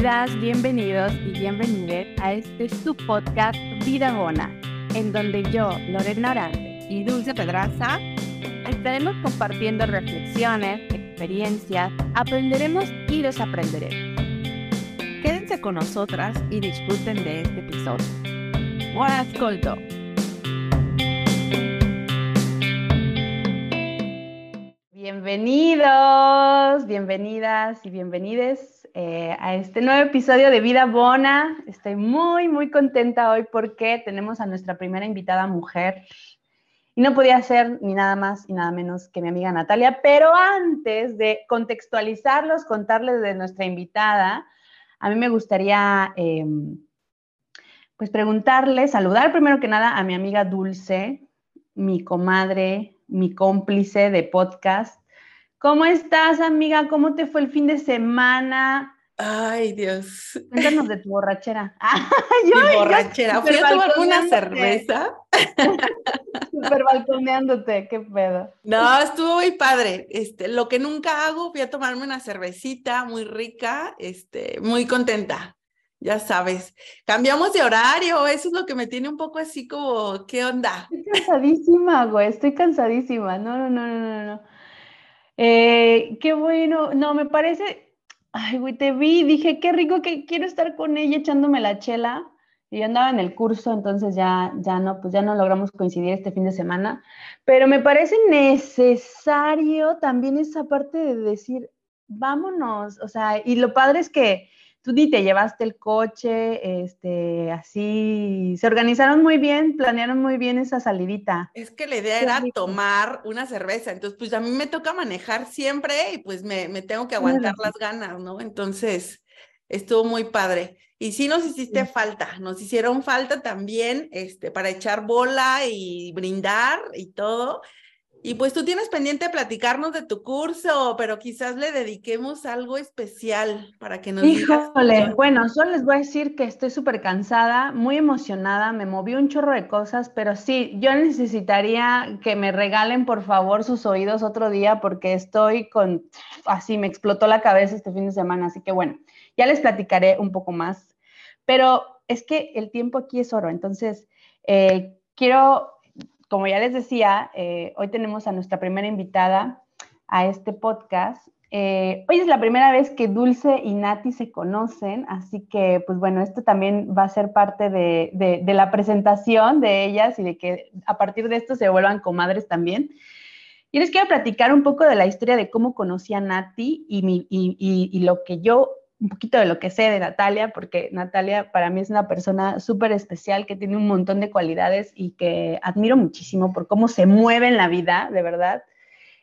Bienvenidas, bienvenidos y bienvenidas a este su podcast Vida Bona, en donde yo, Lorena Orante y Dulce Pedraza estaremos compartiendo reflexiones, experiencias, aprenderemos y desaprenderemos. Quédense con nosotras y disfruten de este episodio. Buon ascolto! Bienvenidos, bienvenidas y bienvenides eh, a este nuevo episodio de Vida Bona. Estoy muy, muy contenta hoy porque tenemos a nuestra primera invitada mujer y no podía ser ni nada más y nada menos que mi amiga Natalia. Pero antes de contextualizarlos, contarles de nuestra invitada, a mí me gustaría em, pues preguntarle, saludar primero que nada a mi amiga Dulce, mi comadre, mi cómplice de podcast. ¿Cómo estás, amiga? ¿Cómo te fue el fin de semana? Ay, Dios. Cuéntanos de tu borrachera. Mi borrachera. Fui a tomar una cerveza. Súper balconeándote, qué pedo. No, estuvo muy padre. Este, lo que nunca hago, fui a tomarme una cervecita muy rica, este, muy contenta. Ya sabes, cambiamos de horario, eso es lo que me tiene un poco así como, ¿qué onda? Estoy cansadísima, güey, estoy cansadísima. No, no, no, no, no, no. Eh, qué bueno, no, me parece, ay, güey, te vi, dije, qué rico que quiero estar con ella echándome la chela. Y yo andaba en el curso, entonces ya, ya no, pues ya no logramos coincidir este fin de semana. Pero me parece necesario también esa parte de decir, vámonos, o sea, y lo padre es que tú ni te llevaste el coche, este, así, se organizaron muy bien, planearon muy bien esa salidita. Es que la idea era tomar una cerveza, entonces pues a mí me toca manejar siempre y pues me, me tengo que aguantar las ganas, ¿no? Entonces estuvo muy padre. Y sí nos hiciste falta, nos hicieron falta también este, para echar bola y brindar y todo. Y pues tú tienes pendiente platicarnos de tu curso, pero quizás le dediquemos algo especial para que nos Híjole, bueno, solo les voy a decir que estoy súper cansada, muy emocionada, me moví un chorro de cosas, pero sí, yo necesitaría que me regalen por favor sus oídos otro día porque estoy con, así me explotó la cabeza este fin de semana, así que bueno, ya les platicaré un poco más, pero es que el tiempo aquí es oro, entonces eh, quiero como ya les decía, eh, hoy tenemos a nuestra primera invitada a este podcast. Eh, hoy es la primera vez que Dulce y Nati se conocen, así que, pues bueno, esto también va a ser parte de, la presentación de ellas y de que a partir de esto se vuelvan comadres también. Y les quiero platicar un poco de la historia de cómo conocí a Nati y, y lo que yo un poquito de lo que sé de Natalia, porque Natalia para mí es una persona súper especial que tiene un montón de cualidades y que admiro muchísimo por cómo se mueve en la vida, de verdad.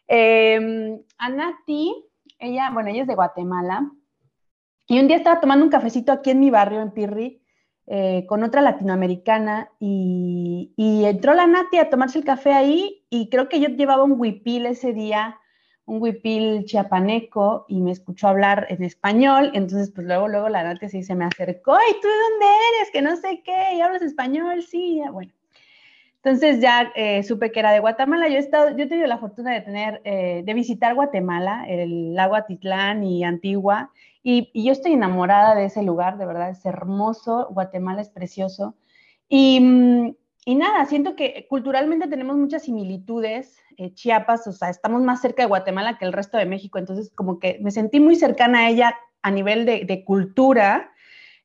Eh, a Nati, ella, bueno, ella es de Guatemala, y un día estaba tomando un cafecito aquí en mi barrio, en Pirri, eh, con otra latinoamericana, y, y, entró la Nati a tomarse el café ahí, y creo que yo llevaba un huipil ese día, un huipil chiapaneco y me escuchó hablar en español, entonces pues luego, luego la Nati sí se me acercó, ¿y tú de dónde eres? Que no sé qué, ¿y hablas español? Sí, bueno. Entonces ya eh, supe que era de Guatemala. Yo he, estado, yo he tenido la fortuna de tener, eh, de visitar Guatemala, el lago Atitlán y Antigua, y, yo estoy enamorada de ese lugar, de verdad, es hermoso, Guatemala es precioso. Y, mm, y nada, siento que culturalmente tenemos muchas similitudes eh, Chiapas, o sea, estamos más cerca de Guatemala que el resto de México, entonces como que me sentí muy cercana a ella a nivel de, cultura,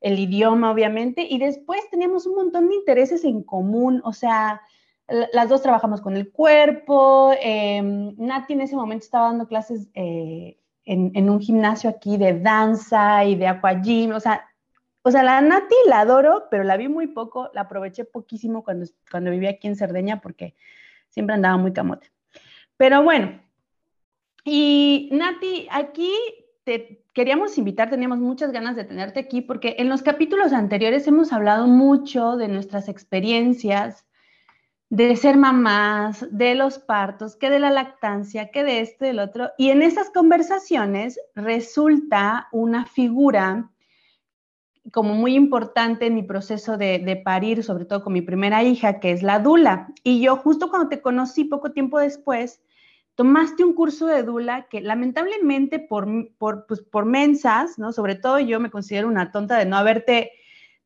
el idioma obviamente, y después teníamos un montón de intereses en común, o sea, las dos trabajamos con el cuerpo, em, Nati en ese momento estaba dando clases eh, en, un gimnasio aquí de danza y de aquagym, o sea, o sea, la Nati la adoro, pero la vi muy poco, la aproveché poquísimo cuando, cuando vivía aquí en Cerdeña porque siempre andaba muy camote. Pero bueno, y Nati, aquí te queríamos invitar, teníamos muchas ganas de tenerte aquí porque en los capítulos anteriores hemos hablado mucho de nuestras experiencias, de ser mamás, de los partos, que de la lactancia, que de esto y del otro. Y en esas conversaciones resulta una figura como muy importante en mi proceso de, de, parir, sobre todo con mi primera hija, que es la Dula. Y yo justo cuando te conocí, poco tiempo después, tomaste un curso de Dula que lamentablemente por, por, pues, por mensas, ¿no? Sobre todo yo me considero una tonta de no haberte,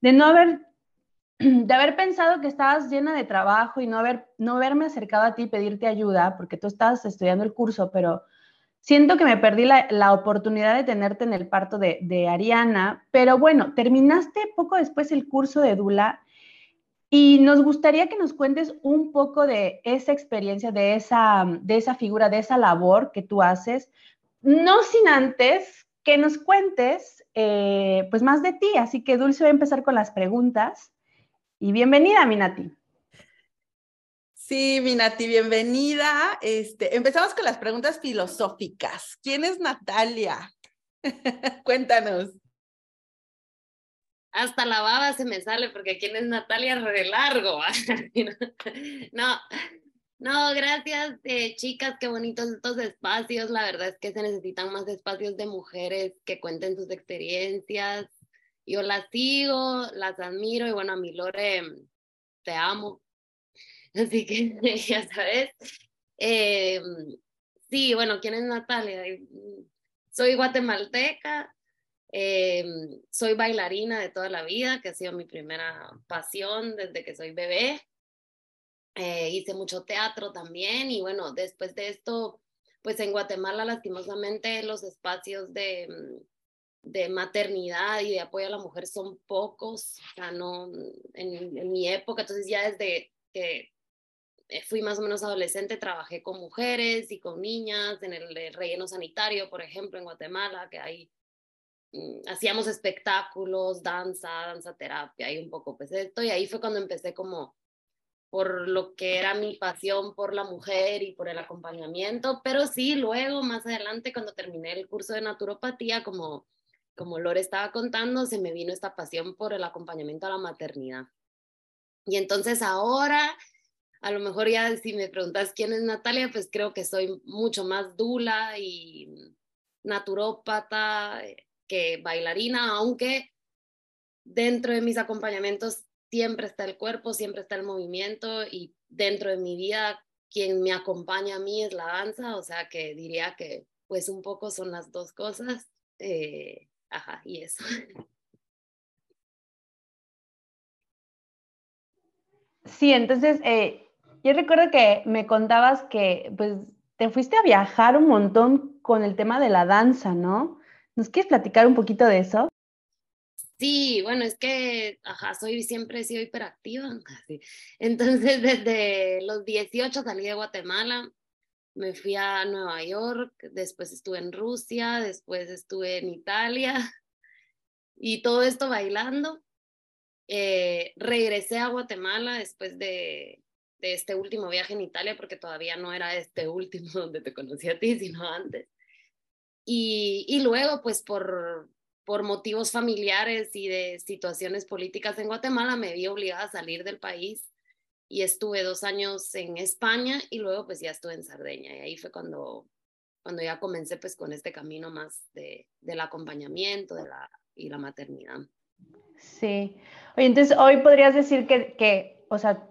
de no haber, de haber pensado que estabas llena de trabajo y no, haber, no haberme acercado a ti y pedirte ayuda, porque tú estabas estudiando el curso, pero siento que me perdí la, oportunidad de tenerte en el parto de, Ariana, pero bueno, terminaste poco después el curso de Dula y nos gustaría que nos cuentes un poco de esa experiencia, de esa, de esa figura, de esa labor que tú haces, no sin antes que nos cuentes eh, pues más de ti. Así que Dulce va a empezar con las preguntas. Y bienvenida, Minati. Sí, Minati, bienvenida. Este, empezamos con las preguntas filosóficas. ¿Quién es Natalia? Cuéntanos hasta la baba se me sale porque quién es Natalia re largo. no, no, gracias eh, chicas, qué bonitos estos espacios. La verdad es que se necesitan más espacios de mujeres que cuenten sus experiencias. Yo las sigo, las admiro y bueno, a mi Lore te amo. Así que ya sabes. Eh, sí, bueno, ¿quién es Natalia? Soy guatemalteca, Em, soy bailarina de toda la vida, que ha sido mi primera pasión desde que soy bebé. Eh, hice mucho teatro también y bueno, después de esto, pues en Guatemala lastimosamente los espacios de, de maternidad y de apoyo a la mujer son pocos, o sea, no, en, en mi época, entonces ya desde que eh, fui más o menos adolescente, trabajé con mujeres y con niñas en el relleno sanitario, por ejemplo, en Guatemala, que hay Mm, hacíamos espectáculos, danza, danza terapia y un poco pues esto y ahí fue cuando empecé como por lo que era mi pasión por la mujer y por el acompañamiento, pero sí, luego más adelante cuando terminé el curso de naturopatía, como, como Lore estaba contando, se me vino esta pasión por el acompañamiento a la maternidad. Y entonces ahora, a lo mejor ya si me preguntas quién es Natalia, pues creo que soy mucho más dula y naturópata, que bailarina, aunque dentro de mis acompañamientos siempre está el cuerpo, siempre está el movimiento y dentro de mi vida quien me acompaña a mí es la danza, o sea que diría que pues un poco son las dos cosas. Eh, ajá, y eso. Sí, entonces eh, yo recuerdo que me contabas que pues te fuiste a viajar un montón con el tema de la danza, ¿no? ¿Nos quieres platicar un poquito de eso? Sí, bueno, es que, ajá, soy siempre he sido hiperactiva. Entonces, desde los 18 salí de Guatemala, me fui a Nueva York, después estuve en Rusia, después estuve en Italia y todo esto bailando. Eh, regresé a Guatemala después de, de este último viaje en Italia, porque todavía no era este último donde te conocí a ti, sino antes. Y, luego, pues por, por motivos familiares y de situaciones políticas en Guatemala, me vi obligada a salir del país y estuve dos años en España y luego pues ya estuve en Sardeña y ahí fue cuando, cuando ya comencé pues con este camino más de, del acompañamiento de la, y la maternidad. Sí. Oye, entonces hoy podrías decir que, que o sea,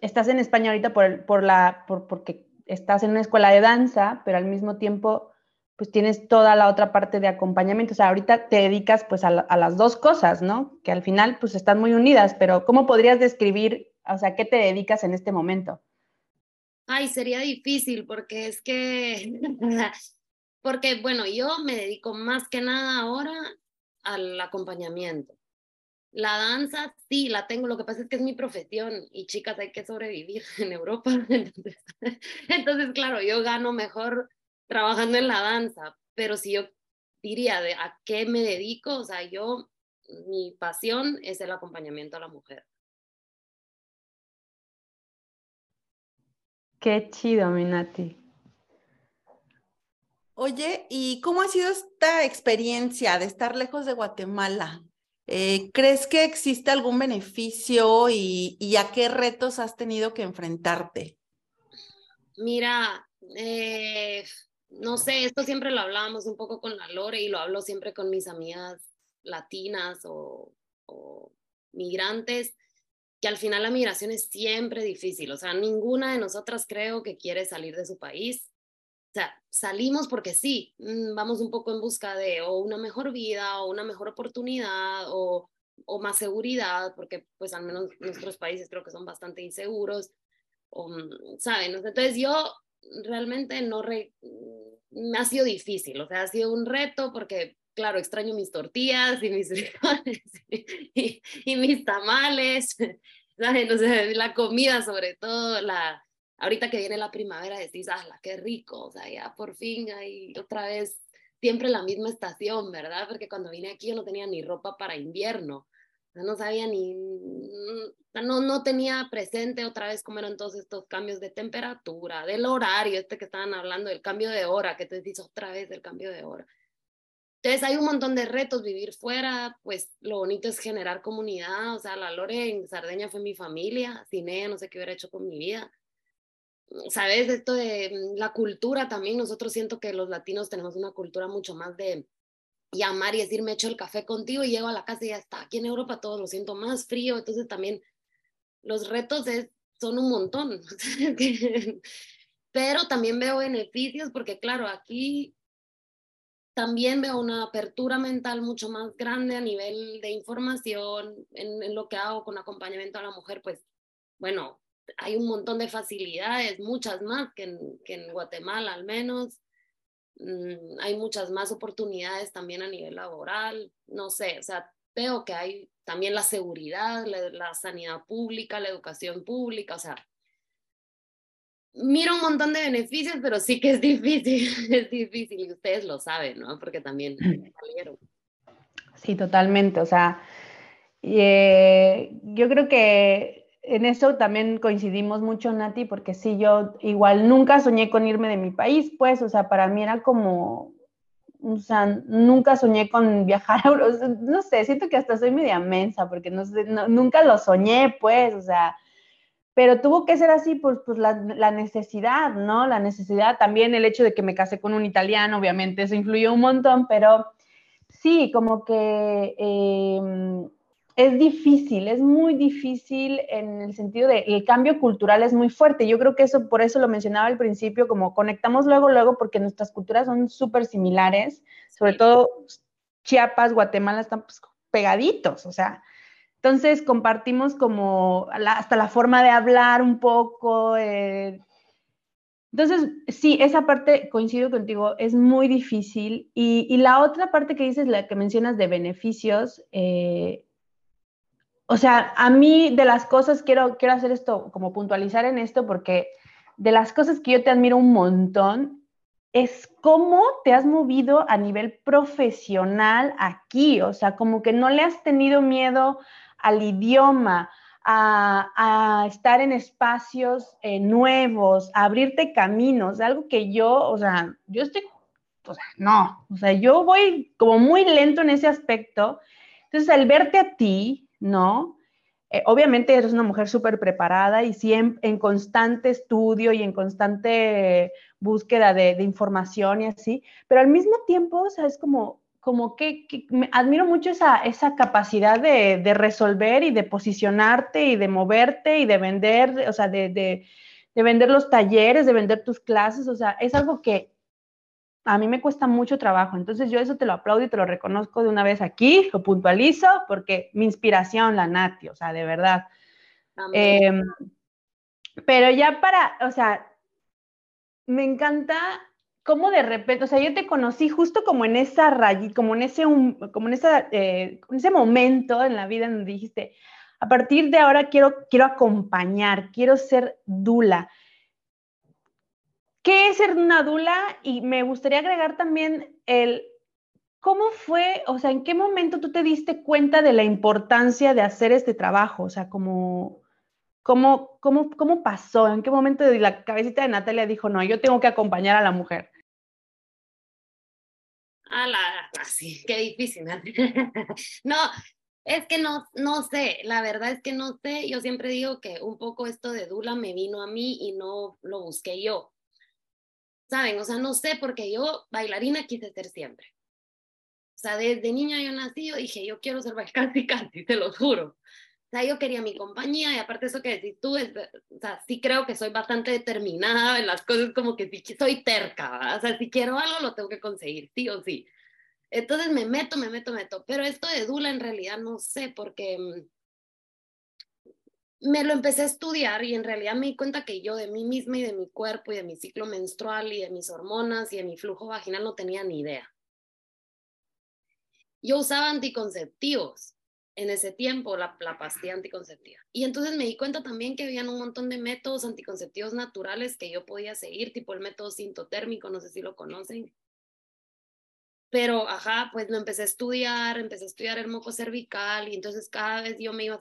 estás en España ahorita por, por la, por, porque estás en una escuela de danza, pero al mismo tiempo pues tienes toda la otra parte de acompañamiento. O sea, ahorita te dedicas pues a, las dos cosas, ¿no? Que al final pues están muy unidas, pero ¿cómo podrías describir, o sea, qué te dedicas en este momento? Ay, sería difícil porque es que, porque bueno, yo me dedico más que nada ahora al acompañamiento. La danza sí, la tengo, lo que pasa es que es mi profesión y chicas, hay que sobrevivir en Europa. Entonces, entonces claro, yo gano mejor trabajando en la danza, pero si yo diría de a qué me dedico, o sea, yo, mi pasión es el acompañamiento a la mujer. Qué chido, Minati. Oye, ¿y cómo ha sido esta experiencia de estar lejos de Guatemala? Eh, ¿Crees que existe algún beneficio y, y, a qué retos has tenido que enfrentarte? Mira, eh, no sé, esto siempre lo hablábamos un poco con la Lore y lo hablo siempre con mis amigas latinas o, migrantes, que al final la migración es siempre difícil, o sea, ninguna de nosotras creo que quiere salir de su país, sea, salimos porque sí, mm, vamos un poco en busca de o una mejor vida o una mejor oportunidad o, o más seguridad, porque pues al menos nuestros países creo que son bastante inseguros, o, mm, ¿saben? Entonces yo realmente no, re, mm, me ha sido difícil, o sea, ha sido un reto porque, claro, extraño mis tortillas y mis frijoles y, y, mis tamales, ¿saben? O sea, la comida sobre todo, la, ahorita que viene la primavera decís, ah, qué rico, o sea, ya por fin hay otra vez siempre la misma estación, ¿verdad? Porque cuando vine aquí yo no tenía ni ropa para invierno, no sabía ni, no, no tenía presente otra vez cómo eran todos estos cambios de temperatura, del horario, este que estaban hablando, del cambio de hora, que te dices otra vez del cambio de hora. Entonces hay un montón de retos, vivir fuera, pues lo bonito es generar comunidad, o sea, la Lore en Sardeña fue mi familia, sin ella no sé qué hubiera hecho con mi vida sabes, esto de mm, la cultura también, nosotros siento que los latinos tenemos una cultura mucho más de llamar y decir, me echo el café contigo y llego a la casa y ya está. Aquí en Europa todo lo siento más frío, entonces también los retos son un montón. Pero también veo beneficios porque, claro, aquí también veo una apertura mental mucho más grande a nivel de información en lo que hago con acompañamiento a la mujer, pues, bueno, hay un montón de facilidades, muchas más que en, que en Guatemala al menos. Mm, hay muchas más oportunidades también a nivel laboral, no sé, o sea, veo que hay también la seguridad, la, sanidad pública, la educación pública, o sea, miro un montón de beneficios, pero sí que es difícil, es difícil y ustedes lo saben, ¿no? Porque también salieron. Sí, totalmente, o sea, eh, yo creo que en eso también coincidimos mucho, Nati, porque sí, yo igual nunca soñé con irme de mi país, pues, o sea, para mí era como, o sea, nunca soñé con viajar a Europa, no sé, siento que hasta soy media mensa, porque no nunca lo soñé, pues, o sea, pero tuvo que ser así, pues, pues la, necesidad, ¿no? La necesidad, también el hecho de que me casé con un italiano, obviamente, eso influyó un montón, pero sí, como que... Eh, es difícil, es muy difícil en el sentido de el cambio cultural es muy fuerte. Yo creo que eso, por eso lo mencionaba al principio, como conectamos luego, luego, porque nuestras culturas son súper similares, sobre todo Chiapas, Guatemala están pues, pegaditos, o sea, entonces compartimos como hasta la forma de hablar un poco. Eh. entonces, sí, esa parte, coincido contigo, es muy difícil. Y, y, la otra parte que dices, la que mencionas de beneficios, eh, o sea, a mí de las cosas, quiero, quiero hacer esto, como puntualizar en esto, porque de las cosas que yo te admiro un montón es cómo te has movido a nivel profesional aquí, o sea, como que no le has tenido miedo al idioma, a, estar en espacios eh, nuevos, a abrirte caminos, algo que yo, o sea, yo estoy, o sea, no, o sea, yo voy como muy lento en ese aspecto. Entonces, al verte a ti, ¿no? Eh, obviamente eres una mujer súper preparada y siempre en constante estudio y en constante búsqueda de, información y así, pero al mismo tiempo, o sea, es como, como que, me admiro mucho esa, esa capacidad de, resolver y de posicionarte y de moverte y de vender, o sea, de, de vender los talleres, de vender tus clases, o sea, es algo que a mí me cuesta mucho trabajo. Entonces yo eso te lo aplaudo y te lo reconozco de una vez aquí, lo puntualizo, porque mi inspiración, la Nati, o sea, de verdad. Em, pero ya para, o sea, me encanta cómo de repente, o sea, yo te conocí justo como en esa rayita, como en ese, como en, esa, eh, en ese momento en la vida en donde dijiste, a partir de ahora quiero, quiero acompañar, quiero ser dula. ¿Qué es ser una dula? Y me gustaría agregar también el cómo fue, o sea, en qué momento tú te diste cuenta de la importancia de hacer este trabajo, o sea, cómo, cómo, cómo pasó, en qué momento la cabecita de Natalia dijo, no, yo tengo que acompañar a la mujer. A la, así, qué difícil. no, es que no, no sé, la verdad es que no sé, yo siempre digo que un poco esto de Dula me vino a mí y no lo busqué yo. ¿Saben? O sea, no sé, porque yo bailarina quise ser siempre. O sea, desde niña yo nací, yo dije, yo quiero ser bailarina, te lo juro. O sea, yo quería mi compañía y aparte eso que decís tú, es, o sea, sí creo que soy bastante determinada en las cosas, como que sí, soy terca, o sea, si quiero algo lo tengo que conseguir, sí o sí. Entonces me meto, me meto, me meto, pero esto de Dula en realidad no sé, porque mm, me lo empecé a estudiar y en realidad me di cuenta que yo de mí misma y de mi cuerpo y de mi ciclo menstrual y de mis hormonas y de mi flujo vaginal no tenía ni idea. Yo usaba anticonceptivos en ese tiempo, la, la pastilla anticonceptiva. Y entonces me di cuenta también que habían un montón de métodos anticonceptivos naturales que yo podía seguir, tipo el método sintotérmico, no sé si lo conocen, pero, ajá, pues lo empecé a estudiar, empecé a estudiar el moco cervical y entonces cada vez yo me iba,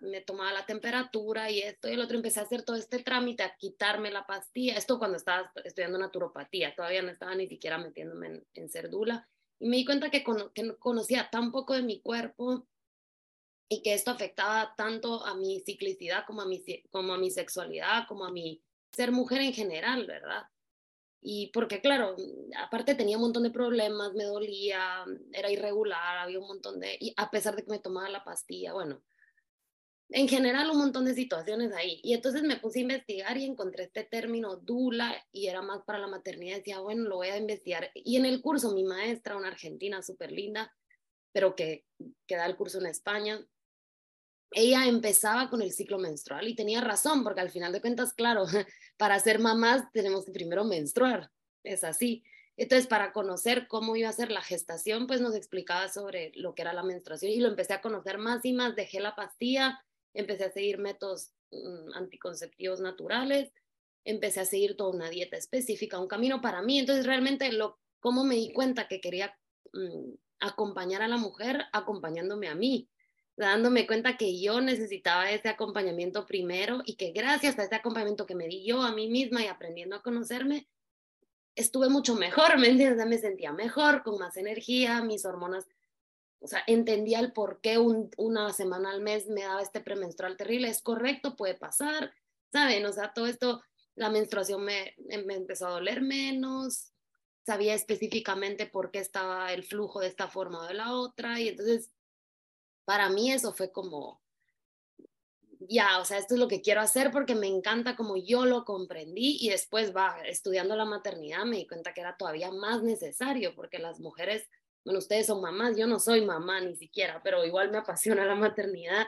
me, tomaba la temperatura y esto y el otro, empecé a hacer todo este trámite, a quitarme la pastilla, esto cuando estaba estudiando naturopatía, todavía no estaba ni siquiera metiéndome en, en ser dula y me di cuenta que, que conocía tan poco de mi cuerpo y que esto afectaba tanto a mi ciclicidad como a mi, como a mi sexualidad, como a mi ser mujer en general, ¿verdad? Y porque, claro, aparte tenía un montón de problemas, me dolía, era irregular, había un montón de, y a pesar de que me tomaba la pastilla, bueno, en general un montón de situaciones ahí. Y entonces me puse a investigar y encontré este término dula y era más para la maternidad. Decía, bueno, lo voy a investigar. Y en el curso, mi maestra, una argentina súper linda, pero que, que da el curso en España, ella empezaba con el ciclo menstrual y tenía razón, porque al final de cuentas, claro, para ser mamás tenemos que primero menstruar, es así. Entonces, para conocer cómo iba a ser la gestación, pues nos explicaba sobre lo que era la menstruación y lo empecé a conocer más y más, dejé la pastilla, empecé a seguir métodos mm, anticonceptivos naturales, empecé a seguir toda una dieta específica, un camino para mí. Entonces, realmente, lo, cómo me di cuenta que quería mm, acompañar a la mujer acompañándome a mí dándome cuenta que yo necesitaba ese acompañamiento primero y que gracias a ese acompañamiento que me di yo a mí misma y aprendiendo a conocerme, estuve mucho mejor, ¿me entiendes? Me sentía mejor, con más energía, mis hormonas, o sea, entendía el por qué una semana al mes me daba este premenstrual terrible, es correcto, puede pasar, ¿saben? O sea, todo esto, la menstruación me, me empezó a doler menos, sabía específicamente por qué estaba el flujo de esta forma o de la otra, y entonces para mí eso fue como, ya, o sea, esto es lo que quiero hacer porque me encanta como yo lo comprendí y después va, estudiando la maternidad me di cuenta que era todavía más necesario porque las mujeres, bueno, ustedes son mamás, yo no soy mamá ni siquiera, pero igual me apasiona la maternidad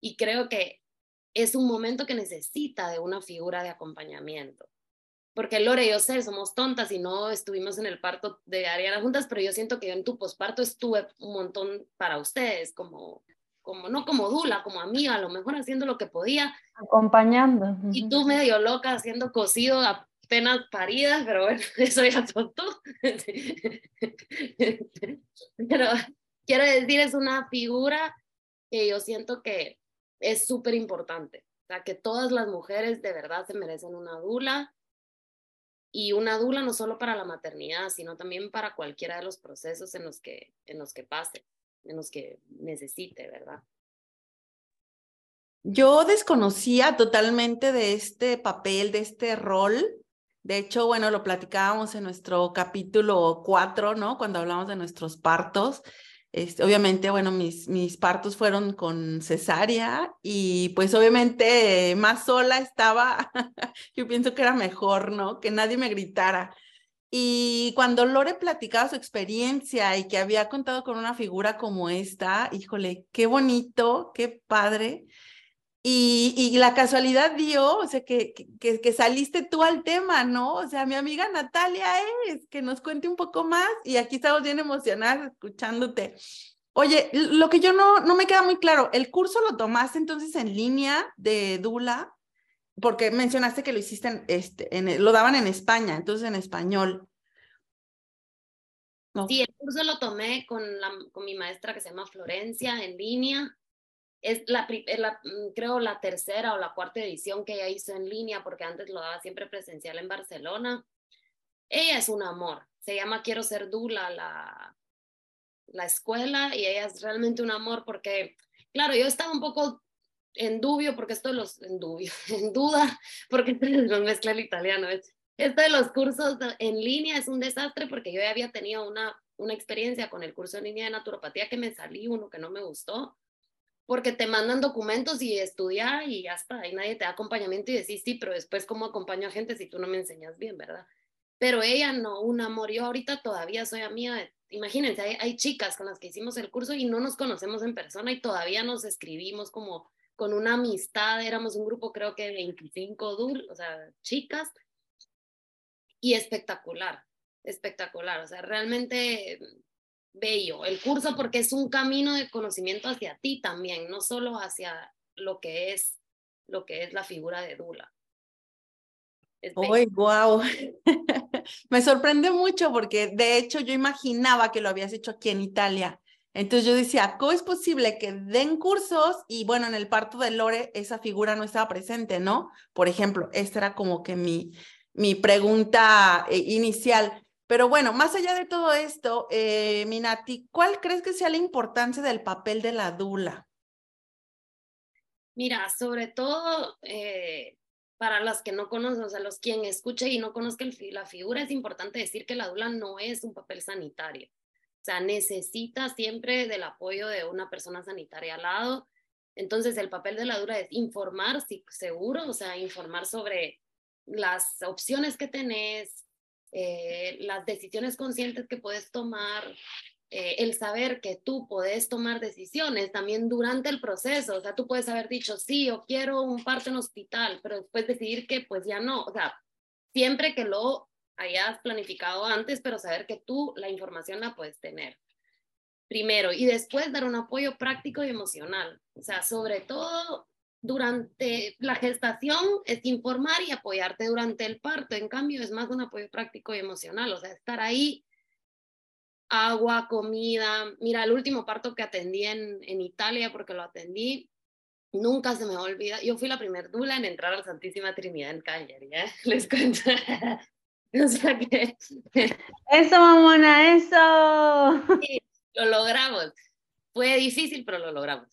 y creo que es un momento que necesita de una figura de acompañamiento. Porque Lore, yo sé, somos tontas y no estuvimos en el parto de Ariana juntas, pero yo siento que yo en tu posparto estuve un montón para ustedes, como, como no como dula, como amiga, a lo mejor haciendo lo que podía. Acompañando. Y tú medio loca haciendo cocido apenas paridas, pero bueno, eso ya son tú. pero quiero decir, es una figura que yo siento que es súper importante. O sea, que todas las mujeres de verdad se merecen una dula y una dula no solo para la maternidad, sino también para cualquiera de los procesos en los que, en los que pase, en los que necesite, ¿verdad? Yo desconocía totalmente de este papel, de este rol. De hecho, bueno, lo platicábamos en nuestro capítulo 4, ¿no? Cuando hablamos de nuestros partos. Este, obviamente, bueno, mis, mis partos fueron con cesárea y pues obviamente más sola estaba, yo pienso que era mejor, ¿no? Que nadie me gritara. Y cuando Lore platicaba su experiencia y que había contado con una figura como esta, híjole, qué bonito, qué padre. Y, la casualidad dio, o sea, que, que, que, saliste tú al tema, ¿no? O sea, mi amiga Natalia es, que nos cuente un poco más y aquí estamos bien emocionados escuchándote. Oye, lo que yo no, no me queda muy claro, ¿el curso lo tomaste entonces en línea de Dula? Porque mencionaste que lo hiciste en, este, lo daban en España, entonces en español. Sí, el curso lo tomé con, la, con mi maestra que se llama Florencia en línea es la, mm, creo la tercera o la cuarta edición que ella hizo en línea, porque antes lo daba siempre presencial en Barcelona. Ella es un amor, se llama Quiero ser Dula la, la escuela y ella es realmente un amor porque, claro, yo estaba un poco en dubio, porque esto de los, en dubio, en duda, porque no mezcla el italiano. Esto de los cursos en línea es un desastre porque yo ya había tenido una, una experiencia con el curso en línea de naturopatía que me salí, uno que no me gustó porque te mandan documentos y estudia y ya está, y nadie te da acompañamiento y decís, sí, pero después cómo acompaño a gente si tú no me enseñas bien, ¿verdad? Pero ella no, un amor, yo ahorita todavía soy amiga, imagínense, hay, hay chicas con las que hicimos el curso y no nos conocemos en persona y todavía nos escribimos como con una amistad, éramos un grupo creo que 25 dul, o sea, chicas, y espectacular, espectacular, o sea, realmente bello el curso porque es un camino de conocimiento hacia ti también, no solo hacia lo que es lo que es la figura de Dula. ¡Uy, wow! Me sorprende mucho porque de hecho yo imaginaba que lo habías hecho aquí en Italia. Entonces yo decía, ¿cómo es posible que den cursos y bueno, en el parto de Lore esa figura no estaba presente, ¿no? Por ejemplo, esta era como que mi, mi pregunta eh, inicial. Pero bueno, más allá de todo esto, eh, Minati, ¿cuál crees que sea la importancia del papel de la dula? Mira, sobre todo eh, para los que no conocen, o sea, los quien escuche y no conozca la figura, es importante decir que la dula no es un papel sanitario. O sea, necesita siempre del apoyo de una persona sanitaria al lado. Entonces, el papel de la dula es informar, seguro, o sea, informar sobre las opciones que tenés, eh, las decisiones conscientes que puedes tomar, eh, el saber que tú puedes tomar decisiones también durante el proceso. O sea, tú puedes haber dicho, sí, yo quiero un parto en hospital, pero después decidir que pues ya no. O sea, siempre que lo hayas planificado antes, pero saber que tú la información la puedes tener primero y después dar un apoyo práctico y emocional. O sea, sobre todo durante la gestación es informar y apoyarte durante el parto. En cambio, es más un apoyo práctico y emocional, o sea, estar ahí, agua, comida. Mira, el último parto que atendí en, en Italia, porque lo atendí, nunca se me olvida. Yo fui la primer dula en entrar a la Santísima Trinidad en Cagliari, ¿eh? Les cuento. o sea que... Eso, mamona, eso. Sí, lo logramos. Fue difícil, pero lo logramos.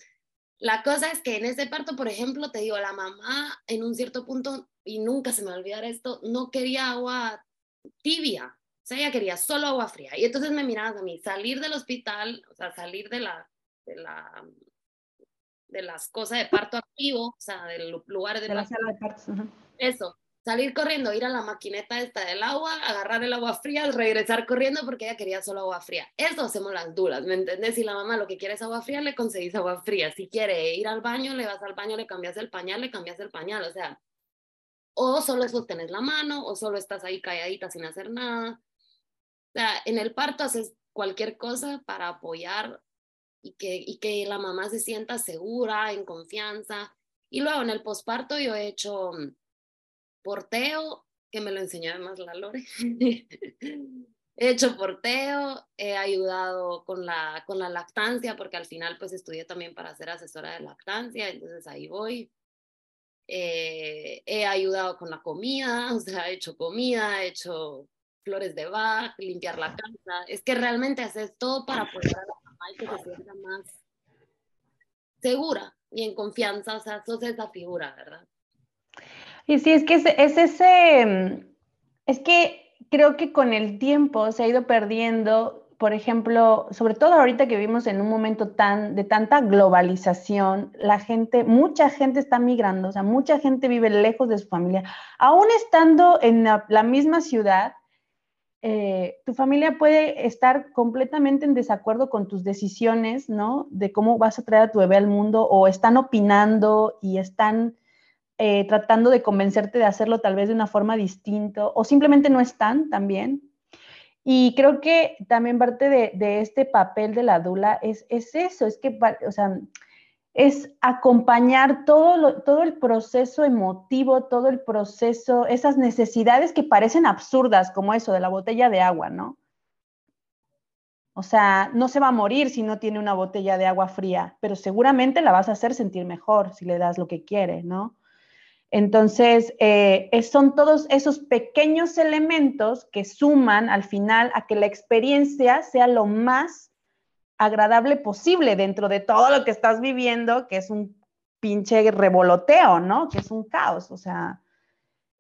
La cosa es que en ese parto, por ejemplo, te digo, la mamá en un cierto punto, y nunca se me va a olvidar esto, no quería agua tibia, o sea, ella quería solo agua fría. Y entonces me mirabas a mí, salir del hospital, o sea, salir de la, de la, de las cosas de parto activo, o sea, del lugar de, la sala de partos. Eso, salir corriendo, ir a la maquineta esta del agua, agarrar el agua fría, regresar corriendo porque ella quería solo agua fría. Eso hacemos las duras, ¿me entendés? Si la mamá lo que quiere es agua fría, le conseguís agua fría. Si quiere ir al baño, le vas al baño, le cambias el pañal, le cambias el pañal, o sea, o solo sostenes la mano, o solo estás ahí calladita sin hacer nada. O sea, en el parto haces cualquier cosa para apoyar y que, y que la mamá se sienta segura, en confianza. Y luego en el posparto yo he hecho porteo, que me lo enseñó además la Lore. he hecho porteo, he ayudado con la, con la lactancia, porque al final pues estudié también para ser asesora de lactancia, entonces ahí voy. Eh, he ayudado con la comida, o sea, he hecho comida, he hecho flores de Bach, limpiar la casa. Es que realmente haces todo para apoyar a la mamá y que se sienta más segura y en confianza, o sea, sos esa figura, ¿verdad? Y sí, es que es, ese, mm, es que creo que con el tiempo se ha ido perdiendo, por ejemplo, sobre todo ahorita que vivimos en un momento tan de tanta globalización, la gente, mucha gente está migrando, o sea, mucha gente vive lejos de su familia, aún estando en la, misma ciudad. Eh, tu familia puede estar completamente en desacuerdo con tus decisiones, ¿no? De cómo vas a traer a tu bebé al mundo o están opinando y están eh, tratando de convencerte de hacerlo tal vez de una forma distinta o simplemente no están también. Y creo que también parte de, este papel de la dula es, es eso, es que, o sea, es acompañar todo, todo el proceso emotivo, todo el proceso, esas necesidades que parecen absurdas, como eso de la botella de agua, ¿no? O sea, no se va a morir si no tiene una botella de agua fría, pero seguramente la vas a hacer sentir mejor si le das lo que quiere, ¿no? Entonces, eh, son todos esos pequeños elementos que suman al final a que la experiencia sea lo más agradable posible dentro de todo lo que estás viviendo, que es un pinche revoloteo, ¿no? Que es un caos, o sea.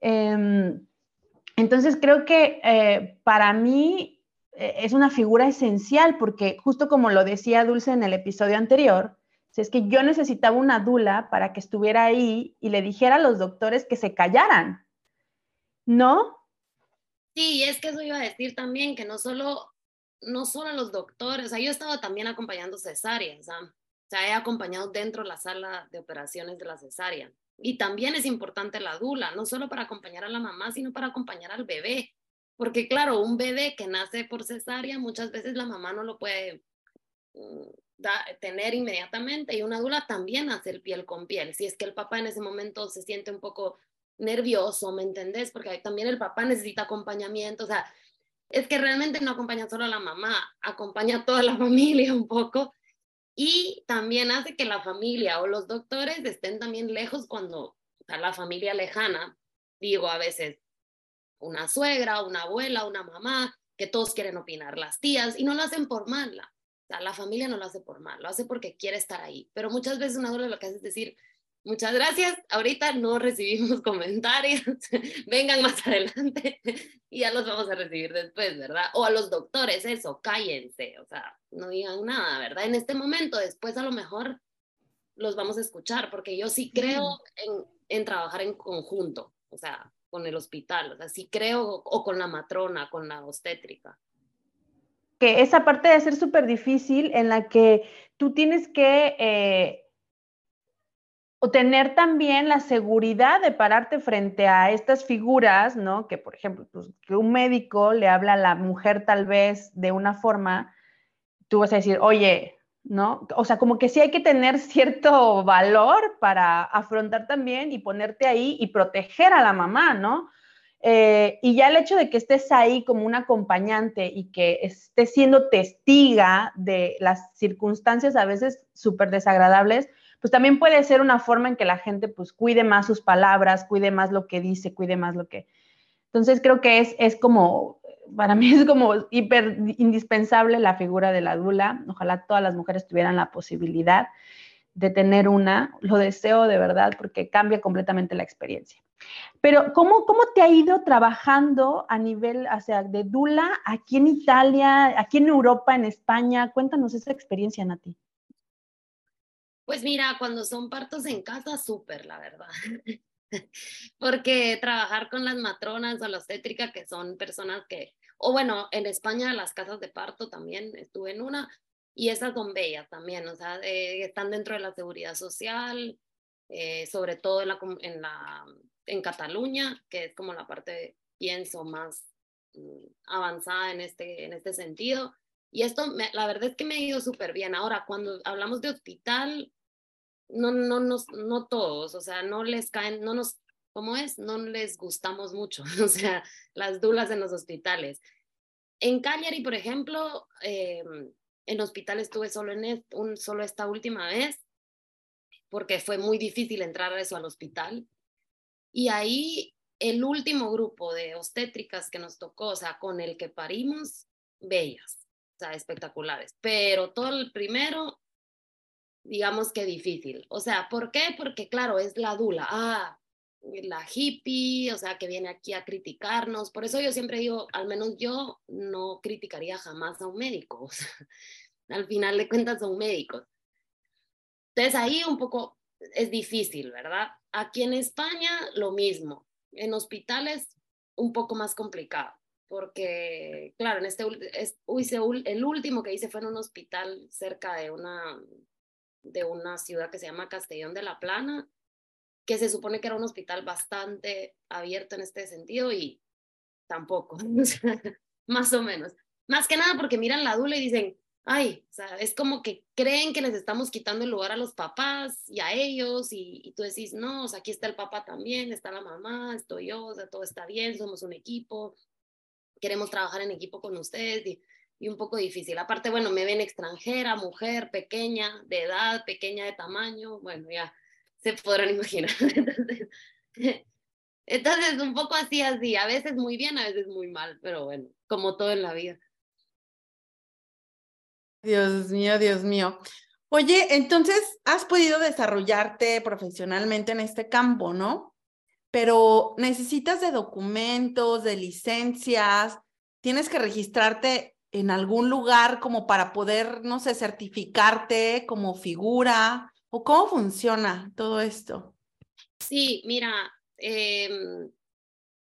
Em, entonces, creo que eh, para mí eh, es una figura esencial porque justo como lo decía Dulce en el episodio anterior, Si es que yo necesitaba una dula para que estuviera ahí y le dijera a los doctores que se callaran, ¿no? Sí, es que eso iba a decir también, que no solo, no solo los doctores, o sea, yo he estado también acompañando cesáreas, o sea, he acompañado dentro de la sala de operaciones de la cesárea. Y también es importante la dula, no solo para acompañar a la mamá, sino para acompañar al bebé. Porque claro, un bebé que nace por cesárea, muchas veces la mamá no lo puede mm, tener inmediatamente y una dula también hace el piel con piel. Si es que el papá en ese momento se siente un poco nervioso, ¿me entendés? Porque también el papá necesita acompañamiento, o sea, es que realmente no acompaña solo a la mamá, acompaña a toda la familia un poco y también hace que la familia o los doctores estén también lejos cuando está la familia lejana, digo a veces una suegra, una abuela, una mamá, que todos quieren opinar, las tías, y no lo hacen por mal, la, o sea, la familia no lo hace por mal, lo hace porque quiere estar ahí, pero muchas veces una abuela lo que hace es decir, Muchas gracias. Ahorita no recibimos comentarios. Vengan más adelante y ya los vamos a recibir después, ¿verdad? O a los doctores, eso, cállense, o sea, no digan nada, ¿verdad? En este momento, después a lo mejor los vamos a escuchar, porque yo sí creo en, en trabajar en conjunto, o sea, con el hospital, o sea, sí creo, o con la matrona, con la obstétrica que esa parte de ser súper difícil en la que tú tienes que eh, tener también la seguridad de pararte frente a estas figuras, ¿no? Que, por ejemplo, pues, que un médico le habla a la mujer tal vez de una forma, tú vas a decir, oye, ¿no? O sea, como que sí hay que tener cierto valor para afrontar también y ponerte ahí y proteger a la mamá, ¿no? Eh, y ya el hecho de que estés ahí como un acompañante y que estés siendo testiga de las circunstancias a veces súper desagradables, pues también puede ser una forma en que la gente pues cuide más sus palabras, cuide más lo que dice, cuide más lo que... Entonces creo que es, es como, para mí es como hiper indispensable la figura de la dula. Ojalá todas las mujeres tuvieran la posibilidad de tener una. Lo deseo de verdad porque cambia completamente la experiencia. Pero, ¿cómo, cómo te ha ido trabajando a nivel o de Dula aquí en Italia, aquí en Europa, en España? Cuéntanos esa experiencia, Nati. Pues mira, cuando son partos en casa, súper, la verdad. Porque trabajar con las matronas o la obstétrica, que son personas que, o bueno, en España las casas de parto también estuve en una, y esas son bellas también, o sea, eh, están dentro de la seguridad social, eh, sobre todo en, la, en, la, en Cataluña, que es como la parte, pienso, más mm, avanzada en este, en este sentido. Y esto, la verdad es que me ha ido súper bien. Ahora, cuando hablamos de hospital, no, no, no, no todos, o sea, no les caen, no nos, ¿cómo es? No les gustamos mucho, o sea, las dulas en los hospitales. En Cagliari, por ejemplo, eh, en hospital estuve solo, en un, solo esta última vez, porque fue muy difícil entrar a eso al hospital. Y ahí el último grupo de obstétricas que nos tocó, o sea, con el que parimos, bellas, o sea, espectaculares. Pero todo el primero digamos que difícil. O sea, ¿por qué? Porque claro, es la dula, ah, la hippie, o sea, que viene aquí a criticarnos. Por eso yo siempre digo, al menos yo no criticaría jamás a un médico. O sea, al final de cuentas son médicos. Entonces ahí un poco es difícil, ¿verdad? Aquí en España lo mismo. En hospitales un poco más complicado, porque claro, en este es, el último que hice fue en un hospital cerca de una de una ciudad que se llama Castellón de la Plana, que se supone que era un hospital bastante abierto en este sentido y tampoco, más o menos. Más que nada porque miran la dula y dicen, ay, es como que creen que les estamos quitando el lugar a los papás y a ellos y, tú decís, no, aquí está el papá también, está la mamá, estoy yo, o sea, todo está bien, somos un equipo, queremos trabajar en equipo con ustedes y y un poco difícil. Aparte, bueno, me ven extranjera, mujer, pequeña, de edad, pequeña de tamaño, bueno, ya se podrán imaginar. Entonces, un poco así, así, a veces muy bien, a veces muy mal, pero bueno, como todo en la vida. Dios mío, Dios mío. Oye, entonces has podido desarrollarte profesionalmente en este campo, ¿no? Pero necesitas de documentos, de licencias, tienes que registrarte en algún lugar como para poder, no sé, certificarte como figura? ¿O cómo funciona todo esto? Sí, mira, em,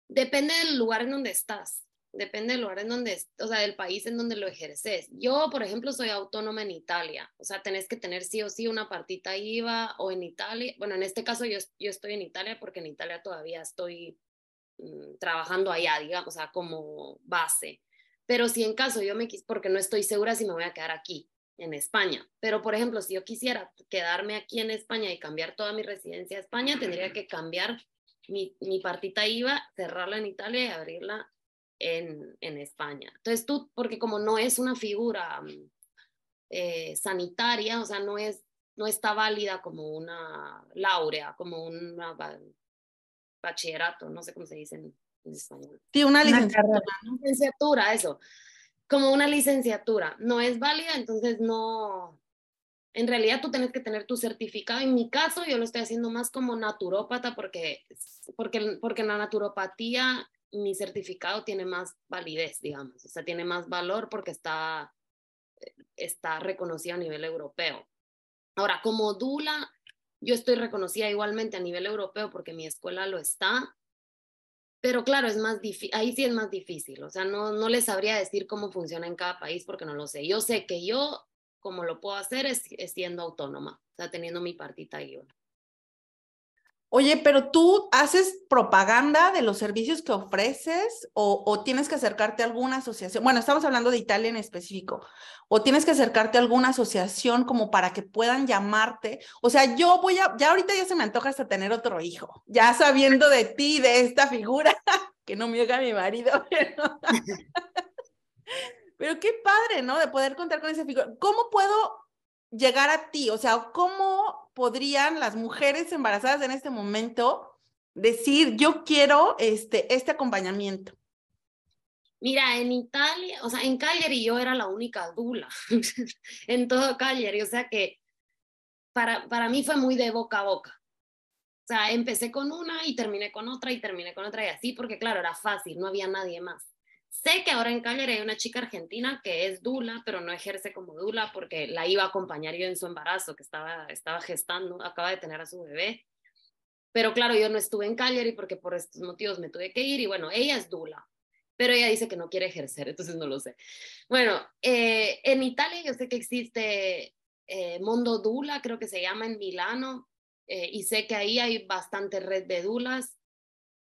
depende del lugar en donde estás, depende del lugar en donde, o sea, del país en donde lo ejerces. Yo, por ejemplo, soy autónoma en Italia, o sea, tenés que tener sí o sí una partita IVA o en Italia, bueno, en este caso yo, yo estoy en Italia porque en Italia todavía estoy mm, trabajando allá, digamos, o sea, como base. Pero si en caso yo me quis, porque no estoy segura si me voy a quedar aquí, en España. Pero, por ejemplo, si yo quisiera quedarme aquí en España y cambiar toda mi residencia a España, tendría que cambiar mi, mi partita IVA, cerrarla en Italia y abrirla en, en, España. Entonces tú, porque como no es una figura mm, eh, sanitaria, o sea, no, es, no está válida como una laurea, como un bachillerato, no sé cómo se dice en, español. Sí, una licenciatura. Una licenciatura, eso como una licenciatura. No es válida, entonces no, en realidad tú tienes que tener tu certificado. En mi caso, yo lo estoy haciendo más como naturópata porque, porque, porque en la naturopatía mi certificado tiene más validez, digamos, o sea, tiene más valor porque está, está reconocido a nivel europeo. Ahora, como Dula, yo estoy reconocida igualmente a nivel europeo porque mi escuela lo está, pero claro, es más ahí sí es más difícil, o sea, no, no les sabría decir cómo funciona en cada país porque no lo sé. Yo sé que yo, como lo puedo hacer, es, siendo autónoma, o sea, teniendo mi partita yo. Oye, pero tú haces propaganda de los servicios que ofreces o, tienes que acercarte a alguna asociación. Bueno, estamos hablando de Italia en específico. O tienes que acercarte a alguna asociación como para que puedan llamarte. O sea, yo voy a, ya ahorita ya se me antoja hasta tener otro hijo, ya sabiendo de ti, de esta figura, que no me oiga mi marido, pero qué padre, ¿no? De poder contar con esa figura. ¿Cómo puedo llegar a ti? O sea, ¿cómo podrían las mujeres embarazadas en este momento decir, yo quiero este, este acompañamiento? Mira, en Italia, o sea, en Cagliari yo era la única dula en todo Cagliari, o sea que para, para mí fue muy de boca a boca. O sea, empecé con una y terminé con otra y terminé con otra y así, porque claro, era fácil, no había nadie más. Sé que ahora en Cagliari hay una chica argentina que es dula, pero no ejerce como dula porque la iba a acompañar yo en su embarazo, que estaba, estaba gestando, acaba de tener a su bebé. Pero claro, yo no estuve en Cagliari porque por estos motivos me tuve que ir y bueno, ella es dula, pero ella dice que no quiere ejercer, entonces no lo sé. Bueno, eh, en Italia yo sé que existe eh, Mondo Dula, creo que se llama en Milano, eh, y sé que ahí hay bastante red de dulas,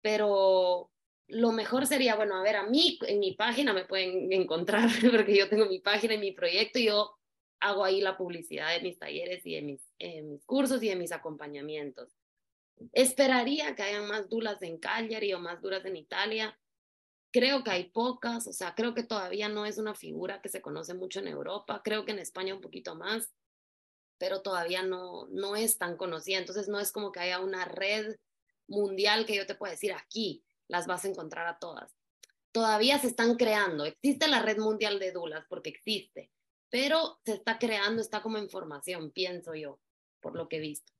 pero lo mejor sería, bueno, a ver, a mí en mi página me pueden encontrar, porque yo tengo mi página y mi proyecto y yo hago ahí la publicidad de mis talleres y de mis, mis cursos y de mis acompañamientos. Esperaría que hayan más dulas en Cagliari o más dulas en Italia. Creo que hay pocas, o sea, creo que todavía no es una figura que se conoce mucho en Europa, creo que en España un poquito más, pero todavía no, no es tan conocida. Entonces no es como que haya una red mundial que yo te pueda decir aquí, las vas a encontrar a todas. Todavía se están creando, existe la red mundial de dulas porque existe, pero se está creando, está como en formación, pienso yo, por lo que he visto.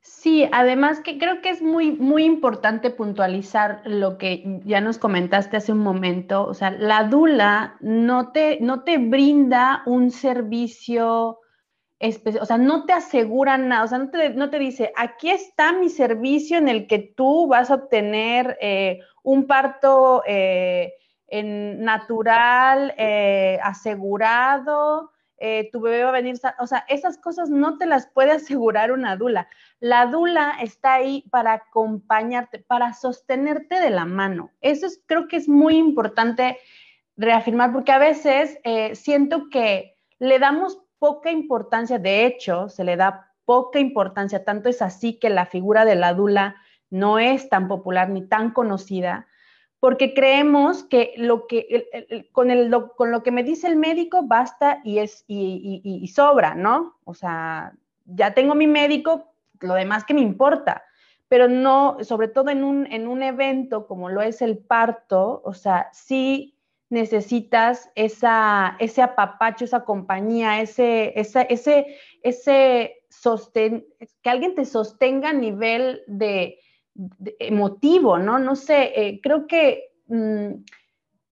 Sí, además que creo que es muy, muy importante puntualizar lo que ya nos comentaste hace un momento. O sea, la dula no te, no te brinda un servicio o sea, no te aseguran nada, o sea, no te, no te, dice, aquí está mi servicio en el que tú vas a obtener eh, un parto eh, natural, eh, asegurado, tu bebé va a venir, o sea, esas cosas no te las puede asegurar una dula. La dula está ahí para acompañarte, para sostenerte de la mano. Eso es, creo que es muy importante reafirmar, porque a veces siento que le damos poca importancia, de hecho, se le da poca importancia, tanto es así que la figura de la dula no es tan popular ni tan conocida, porque creemos que, lo que con, lo, con lo que me dice el médico basta y, es, y, sobra, ¿no? O sea, ya tengo mi médico, lo demás que me importa, pero no, sobre todo en un, en un evento como lo es el parto, o sea, sí necesitas esa, ese apapacho, esa compañía, ese, ese, ese sostén, que alguien te sostenga a nivel de, emotivo, ¿no? No sé, eh, creo que mm,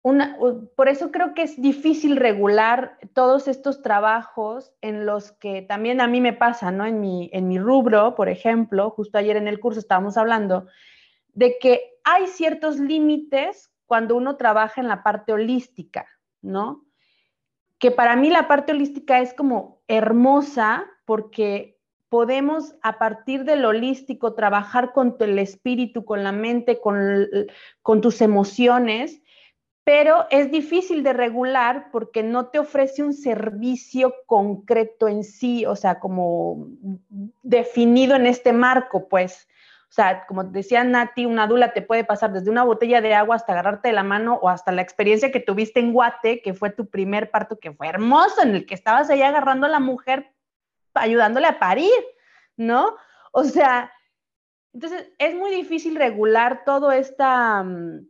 una, por eso creo que es difícil regular todos estos trabajos en los que también a mí me pasa, ¿no? En mi, en mi rubro, por ejemplo, justo ayer en el curso estábamos hablando de que hay ciertos límites cuando uno trabaja en la parte holística, ¿no? Que para mí la parte holística es como hermosa porque podemos a partir del holístico trabajar con el espíritu, con la mente, con, con tus emociones pero es difícil de regular porque no te ofrece un servicio concreto en sí, o sea, como definido en este marco, pues. O sea, como decía Nati, una dula te puede pasar desde una botella de agua hasta agarrarte de la mano o hasta la experiencia que tuviste en Guate, que fue tu primer parto, que fue hermoso, en el que estabas ahí agarrando a la mujer, ayudándole a parir, ¿no? O sea, entonces es muy difícil regular todo esta mm,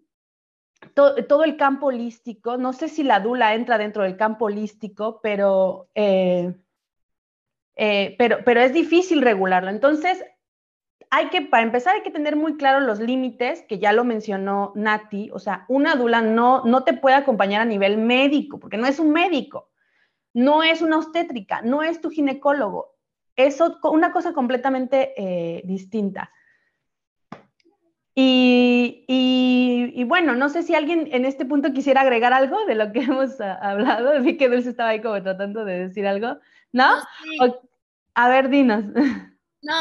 todo, el campo holístico, no sé si la dula entra dentro del campo holístico, pero, eh, eh, pero, pero es difícil regularlo. Entonces, hay que, para empezar, hay que tener muy claros los límites, que ya lo mencionó Nati, o sea, una dula no, no te puede acompañar a nivel médico, porque no es un médico, no es una obstétrica, no es tu ginecólogo, es una cosa completamente eh, distinta. Y, bueno, no sé si alguien en este punto quisiera agregar algo de lo que hemos ah, hablado. Vi que Dulce estaba ahí como tratando de decir algo. ¿No? a ver, dinos. No,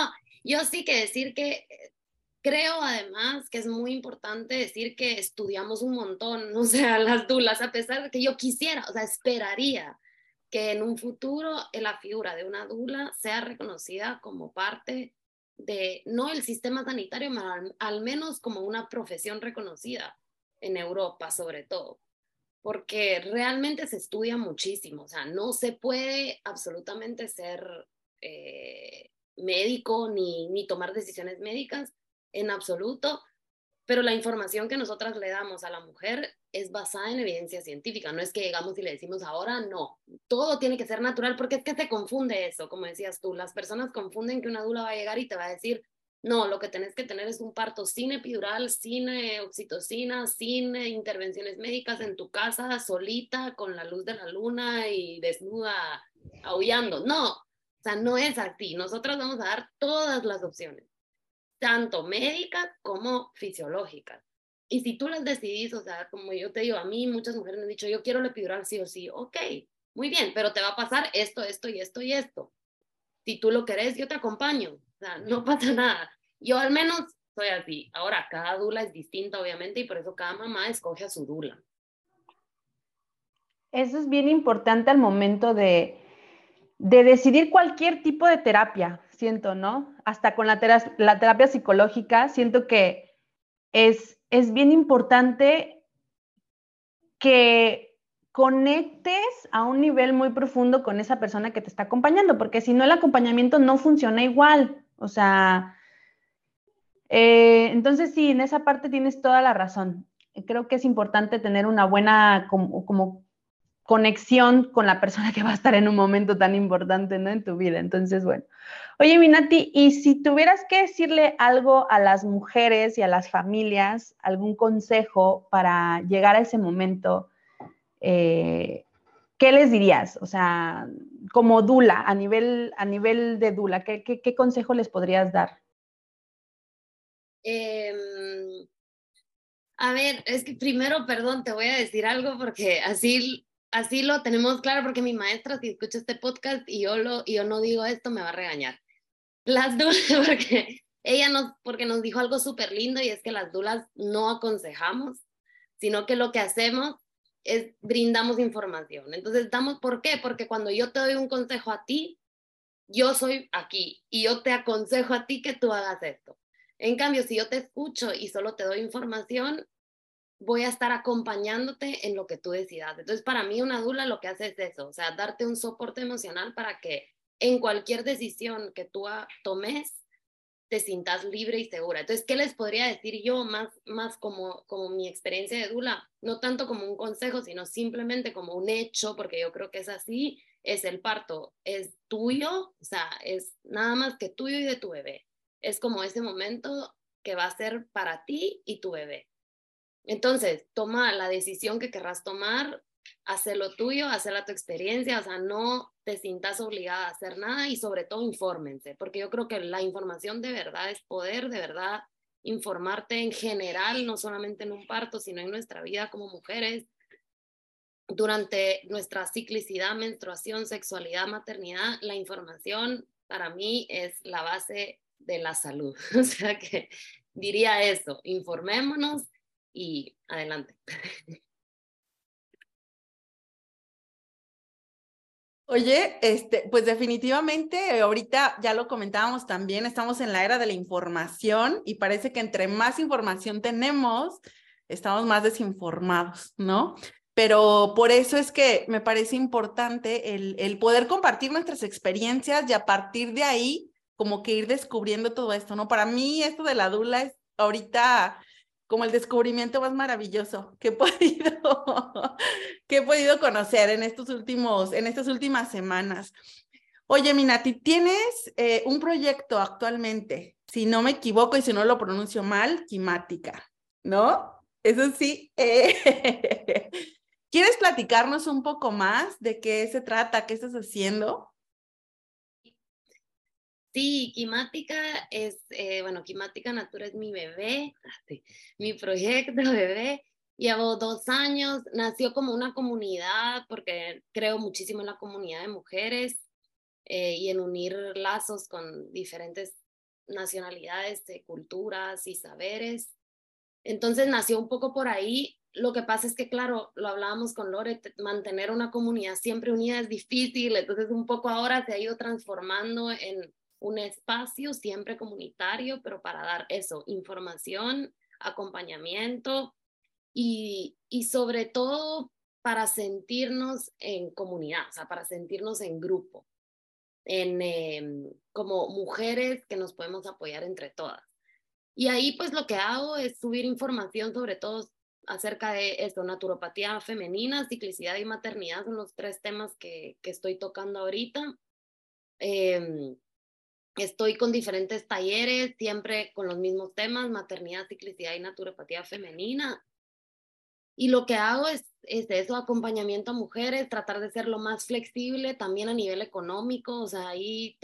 yo sí que decir que creo además que es muy importante decir que estudiamos un montón, o sea, las dulas, a pesar de que yo quisiera, o sea, esperaría que en un futuro la figura de una dula sea reconocida como parte de, no el sistema sanitario, pero al, menos como una profesión reconocida en Europa sobre todo, porque realmente se estudia muchísimo, o sea, no se puede absolutamente ser eh, médico ni, ni tomar decisiones médicas en absoluto pero la información que nosotras le damos a la mujer es basada en evidencia científica, no es que llegamos y le decimos ahora no, todo tiene que ser natural porque es que se confunde eso, como decías tú, las personas confunden que una dula va a llegar y te va a decir, no, lo que tenés que tener es un parto sin epidural, sin eh, oxitocina, sin eh, intervenciones médicas en tu casa, solita, con la luz de la luna y desnuda, aullando. No, no es así. Nosotros vamos a dar todas las opciones tanto médicas como fisiológicas. Y si tú las decidís, o sea, como yo te digo, a mí muchas mujeres me han dicho, yo quiero la epidural sí o sí, ok, muy bien, pero te va a pasar esto, esto y esto y esto. Si tú lo querés, yo te acompaño, o sea, no pasa nada. Yo al menos soy así. Ahora, cada dula es distinta, obviamente, y por eso cada mamá escoge a su dula. Eso es bien importante al momento de, de decidir cualquier tipo de terapia, siento, ¿no? Hasta con la, la terapia psicológica, siento que es, es bien importante que conectes a un nivel muy profundo con esa persona que te está acompañando, porque si no el acompañamiento no funciona igual. O sea, eh, entonces sí, en esa parte tienes toda la razón. Creo que es importante tener una buena como conexión con la persona que va a estar en un momento tan importante, ¿no? En tu vida. Entonces, bueno. Oye, Minati, y si tuvieras que decirle algo a las mujeres y a las familias, algún consejo para llegar a ese momento, eh, ¿qué les dirías? O sea, como Dula, a nivel, a nivel de Dula, ¿qué, qué, consejo les podrías dar? Em, a ver, es que primero, perdón, te voy a decir algo porque así así lo tenemos claro porque mi maestra, si escucha este podcast y yo, lo, y yo no digo esto, me va a regañar. Las dulas, porque ella nos, porque nos dijo algo súper lindo y es que las dulas no aconsejamos, sino que lo que hacemos es brindamos información. Entonces, damos, ¿por qué? Porque cuando yo te doy un consejo a ti, yo soy aquí y yo te aconsejo a ti que tú hagas esto. En cambio, si yo te escucho y solo te doy información, voy a estar acompañándote en lo que tú decidas. Entonces, para mí una dula lo que hace es eso, o sea, darte un soporte emocional para que en cualquier decisión que tú tomes, te sientas libre y segura. Entonces, ¿qué les podría decir yo más, más como, como mi experiencia de dula? No tanto como un consejo, sino simplemente como un hecho, porque yo creo que es así, es el parto, es tuyo, o sea, es nada más que tuyo y de tu bebé. Es como ese momento que va a ser para ti y tu bebé. Entonces, toma la decisión que querrás tomar, lo tuyo, hacerla tu experiencia, o sea, no te sientas obligada a hacer nada y sobre todo infórmense, porque yo creo que la información de verdad es poder, de verdad informarte en general, no solamente en un parto, sino en nuestra vida como mujeres, durante nuestra ciclicidad, menstruación, sexualidad, maternidad, la información para mí es la base de la salud. O sea que diría eso, informémonos y adelante. Oye, este, pues definitivamente ahorita ya lo comentábamos también, estamos en la era de la información y parece que entre más información tenemos, estamos más desinformados, ¿no? Pero por eso es que me parece importante el, el poder compartir nuestras experiencias y a partir de ahí como que ir descubriendo todo esto, ¿no? Para mí esto de la dula es ahorita como el descubrimiento más maravilloso que he podido, que he podido conocer en, estos últimos, en estas últimas semanas. Oye, Minati, tienes eh, un proyecto actualmente, si no me equivoco y si no lo pronuncio mal, Quimática, ¿no? Eso sí. Eh, ¿Quieres platicarnos un poco más de qué se trata, qué estás haciendo? Sí, Quimática es, eh, bueno, Quimática Natura es mi bebé, mi proyecto bebé. Llevo dos años, nació como una comunidad porque creo muchísimo en la comunidad de mujeres eh, y en unir lazos con diferentes nacionalidades, culturas y saberes. Entonces nació un poco por ahí. Lo que pasa es que, claro, lo hablábamos con Lore, mantener una comunidad siempre unida es difícil, entonces un poco ahora se ha ido transformando en un espacio siempre comunitario, pero para dar eso, información, acompañamiento y, y sobre todo para sentirnos en comunidad, o sea, para sentirnos en grupo, en, em, como mujeres que nos podemos apoyar entre todas. Y ahí pues lo que hago es subir información sobre todo acerca de esto, naturopatía femenina, ciclicidad y maternidad son los tres temas que, que estoy tocando ahorita. Eh, Estoy con diferentes talleres, siempre con los mismos temas, maternidad, ciclicidad y naturopatía femenina. Y lo que hago es, es eso, acompañamiento a mujeres, tratar de ser lo más flexible también a nivel económico, o sea, ahí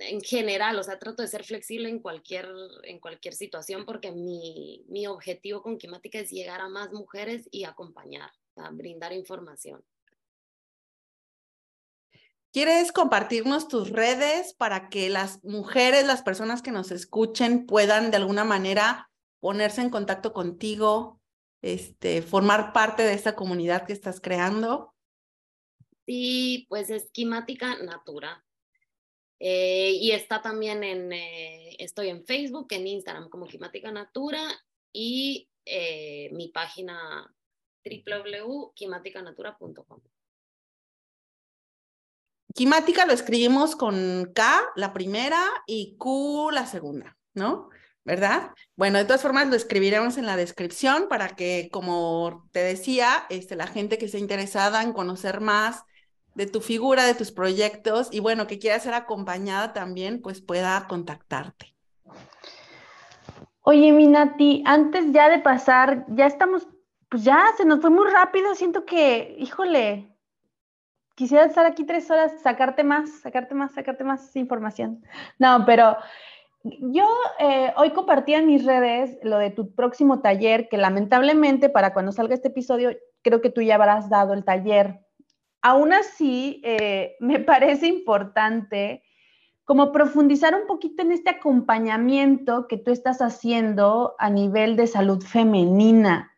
en general, o sea, trato de ser flexible en cualquier, en cualquier situación porque mi, mi objetivo con Quimática es llegar a más mujeres y acompañar, brindar información. ¿Quieres compartirnos tus redes para que las mujeres, las personas que nos escuchen puedan de alguna manera ponerse en contacto contigo, este, formar parte de esta comunidad que estás creando? Sí, pues esquemática Natura. Eh, y está también en, eh, estoy en Facebook, en Instagram como Quimática Natura y eh, mi página www.quimaticanatura.com. Quimática lo escribimos con K, la primera, y Q, la segunda, ¿no? ¿Verdad? Bueno, de todas formas lo escribiremos en la descripción para que, como te decía, este, la gente que esté interesada en conocer más de tu figura, de tus proyectos y bueno, que quiera ser acompañada también, pues pueda contactarte. Oye, Minati, antes ya de pasar, ya estamos, pues ya se nos fue muy rápido, siento que, híjole, quisiera estar aquí tres horas, sacarte más, sacarte más, sacarte más información. No, pero yo eh, hoy compartí en mis redes lo de tu próximo taller, que lamentablemente para cuando salga este episodio, creo que tú ya habrás dado el taller. Aún así, eh, me parece importante como profundizar un poquito en este acompañamiento que tú estás haciendo a nivel de salud femenina,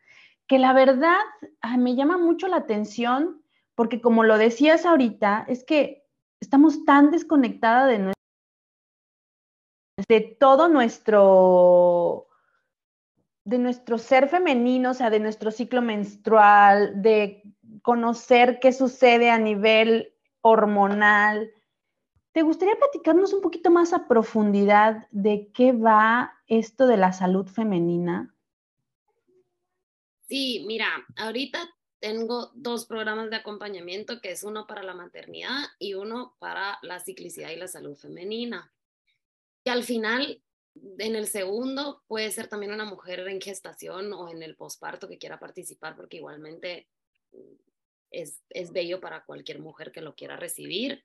que la verdad me llama mucho la atención porque como lo decías ahorita, es que estamos tan desconectadas de, de todo nuestro de nuestro ser femenino, o sea, de nuestro ciclo menstrual, de conocer qué sucede a nivel hormonal. ¿Te gustaría platicarnos un poquito más a profundidad de qué va esto de la salud femenina? Sí, mira, ahorita tengo dos programas de acompañamiento, que es uno para la maternidad y uno para la ciclicidad y la salud femenina. Y al final, en el segundo puede ser también una mujer en gestación o en el posparto que quiera participar, porque igualmente mm, es, es bello para cualquier mujer que lo quiera recibir.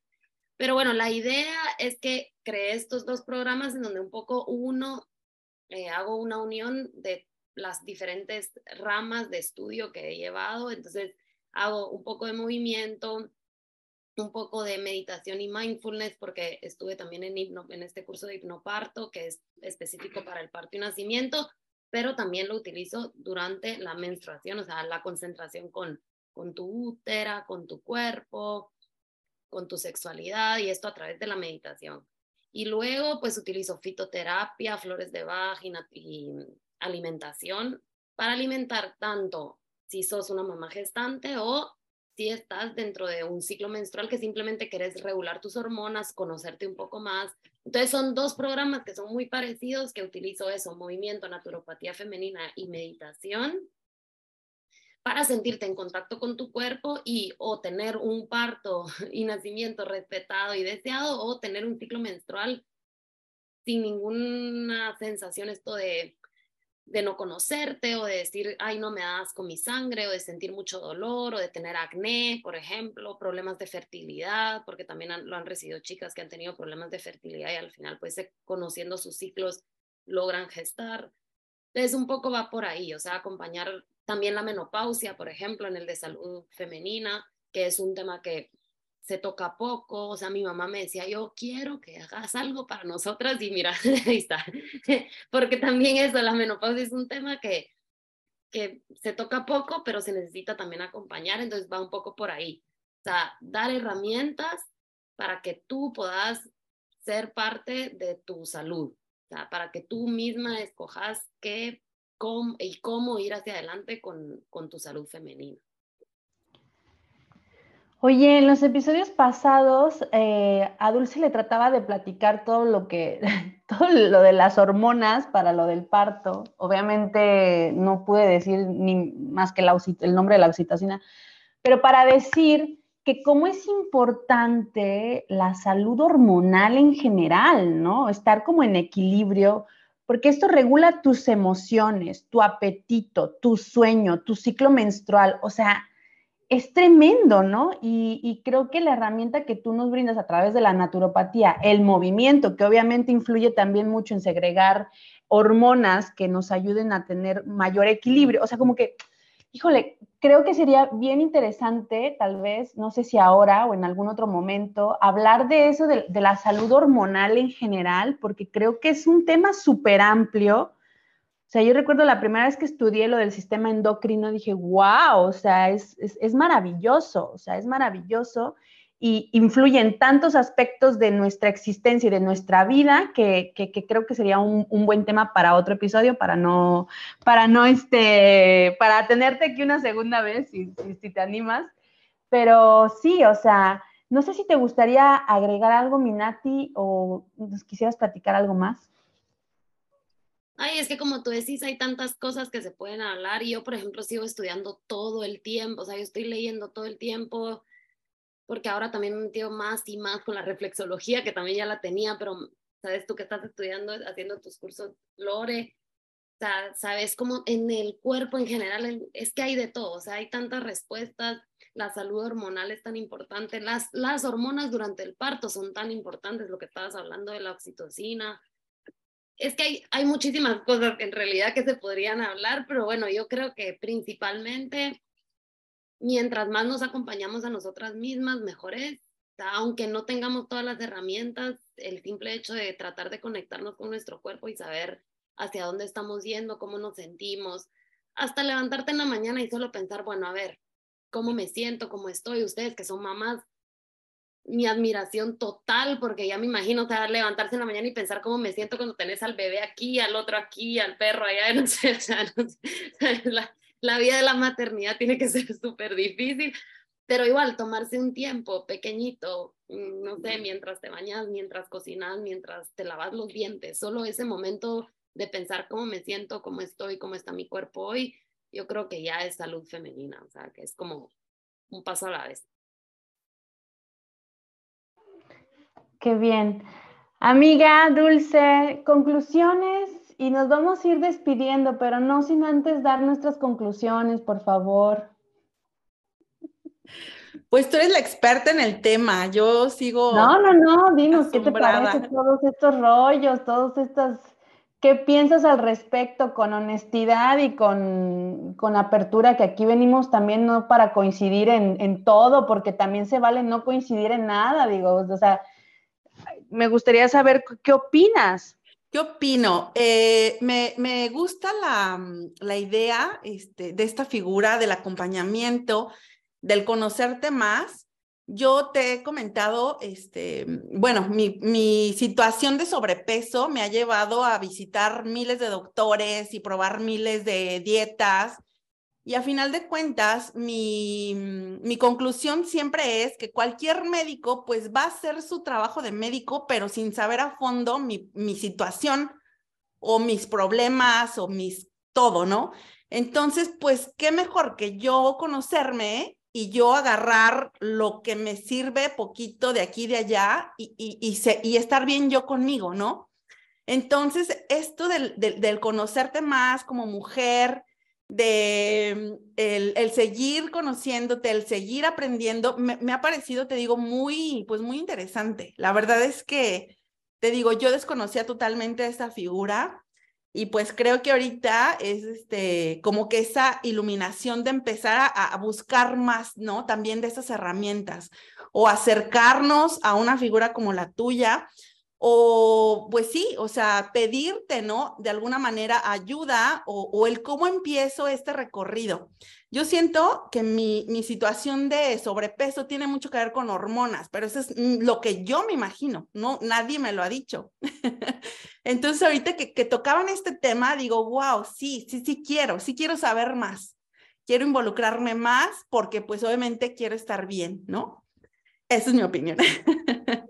Pero bueno, la idea es que creé estos dos programas en donde un poco uno, eh, hago una unión de las diferentes ramas de estudio que he llevado, entonces hago un poco de movimiento, un poco de meditación y mindfulness porque estuve también en, en este curso de hipnoparto que es específico para el parto y nacimiento, pero también lo utilizo durante la menstruación, o sea, la concentración con, con tu útera, con tu cuerpo, con tu sexualidad y esto a través de la meditación. Y luego pues utilizo fitoterapia, flores de vagina y alimentación para alimentar tanto si sos una mamá gestante o si estás dentro de un ciclo menstrual que simplemente querés regular tus hormonas, conocerte un poco más. Entonces son dos programas que son muy parecidos que utilizo eso, movimiento, naturopatía femenina y meditación para sentirte en contacto con tu cuerpo y o tener un parto y nacimiento respetado y deseado o tener un ciclo menstrual sin ninguna sensación esto de de no conocerte o de decir, ay, no me das con mi sangre o de sentir mucho dolor o de tener acné, por ejemplo, problemas de fertilidad, porque también lo han recibido chicas que han tenido problemas de fertilidad y al final, pues, conociendo sus ciclos, logran gestar. Entonces, un poco va por ahí, o sea, acompañar también la menopausia, por ejemplo, en el de salud femenina, que es un tema que se toca poco, o sea, mi mamá me decía, yo quiero que hagas algo para nosotras y mira, ahí está, porque también eso, la menopausia es un tema que, que se toca poco, pero se necesita también acompañar, entonces va un poco por ahí, o sea, dar herramientas para que tú puedas ser parte de tu salud, o sea, para que tú misma escojas qué cómo, y cómo ir hacia adelante con, con tu salud femenina. Oye, en los episodios pasados eh, a Dulce le trataba de platicar todo lo que, todo lo de las hormonas para lo del parto. Obviamente no pude decir ni más que el nombre de la oxitocina, pero para decir que cómo es importante la salud hormonal en general, ¿no? Estar como en equilibrio, porque esto regula tus emociones, tu apetito, tu sueño, tu ciclo menstrual, o sea, es tremendo, ¿no? Y, creo que la herramienta que tú nos brindas a través de la naturopatía, el movimiento, que obviamente influye también mucho en segregar hormonas que nos ayuden a tener mayor equilibrio, o sea, como que, híjole, creo que sería bien interesante, tal vez, no sé si ahora o en algún otro momento, hablar de eso, de, de la salud hormonal en general, porque creo que es un tema súper amplio sea, yo recuerdo la primera vez que estudié lo del sistema endocrino, dije, wow, o sea, es, maravilloso, o sea, es maravilloso y influye en tantos aspectos de nuestra existencia y de nuestra vida que, creo que sería un, buen tema para otro episodio, para no, para no, este, para tenerte aquí una segunda vez, si, si te animas. Pero sí, o sea, no sé si te gustaría agregar algo, Minati, o quisieras platicar algo más. Ay, es que como tú decís, hay tantas cosas que se pueden hablar y yo, por ejemplo, sigo estudiando todo el tiempo, o sea, yo estoy leyendo todo el tiempo, porque ahora también me he metido más y más con la reflexología, que también ya la tenía, pero sabes tú que estás estudiando, haciendo tus cursos, Lore, o sea, sabes cómo en el cuerpo en general, es que hay de todo, o sea, hay tantas respuestas, la salud hormonal es tan importante, las, las hormonas durante el parto son tan importantes, lo que estabas hablando de la oxitocina, es que hay, hay muchísimas cosas en realidad que se podrían hablar, pero bueno, yo creo que principalmente mientras más nos acompañamos a nosotras mismas, mejor es. aunque no tengamos todas las herramientas, el simple hecho de tratar de conectarnos con nuestro cuerpo y saber hacia dónde estamos yendo, cómo nos sentimos, hasta levantarte en la mañana y solo pensar, bueno, a ver, cómo me siento, cómo estoy, ustedes que son mamás, mi admiración total, porque ya me imagino, o sea, levantarse en la mañana y pensar cómo me siento cuando tenés al bebé aquí, al otro aquí, al perro allá, no sé, o sea, la, la, vida de la maternidad tiene que ser súper difícil, pero igual tomarse un tiempo pequeñito, mm, no sé, mientras te bañas, mientras cocinas, mientras te lavas los dientes, solo ese momento de pensar cómo me siento, cómo estoy, cómo está mi cuerpo hoy, yo creo que ya es salud femenina, o sea, que es como un paso a la vez. Qué bien. Amiga Dulce, conclusiones y nos vamos a ir despidiendo, pero no sin antes dar nuestras conclusiones, por favor. Pues tú eres la experta en el tema, yo sigo. No, no, no, dinos, ¿qué te parece todos estos rollos, todos estos, qué piensas al respecto con honestidad y con, apertura, que aquí venimos también no para coincidir en, en, todo, porque también se vale no coincidir en nada, digo, o sea, me gustaría saber qué opinas. ¿Qué opino? Eh, me, gusta la, idea este, de esta figura del acompañamiento, del conocerte más. Yo te he comentado, este, bueno, mi, mi, situación de sobrepeso me ha llevado a visitar miles de doctores y probar miles de dietas y a final de cuentas, mi, mi, conclusión siempre es que cualquier médico pues va a hacer su trabajo de médico, pero sin saber a fondo mi, mi situación o mis problemas o mis todo, ¿no? Entonces, pues, qué mejor que yo conocerme y yo agarrar lo que me sirve poquito de aquí y de allá y, y, y, y estar bien yo conmigo, ¿no? Entonces, esto del, del conocerte más como mujer, de mm, el, seguir conociéndote, el seguir aprendiendo, me, ha parecido, te digo, muy, pues muy interesante. La verdad es que, te digo, yo desconocía totalmente esa figura y pues creo que ahorita es este, como que esa iluminación de empezar a, a buscar más, ¿no? También de esas herramientas o acercarnos a una figura como la tuya, o pues sí, o sea, pedirte, ¿no? De alguna manera ayuda o, el cómo empiezo este recorrido. Yo siento que mi, mi, situación de sobrepeso tiene mucho que ver con hormonas, pero eso es mm, lo que yo me imagino, no, nadie me lo ha dicho. Entonces ahorita que, que tocaban este tema, digo, wow, sí, sí, sí quiero, sí quiero saber más, quiero involucrarme más porque pues obviamente quiero estar bien, ¿no? Esa es mi opinión.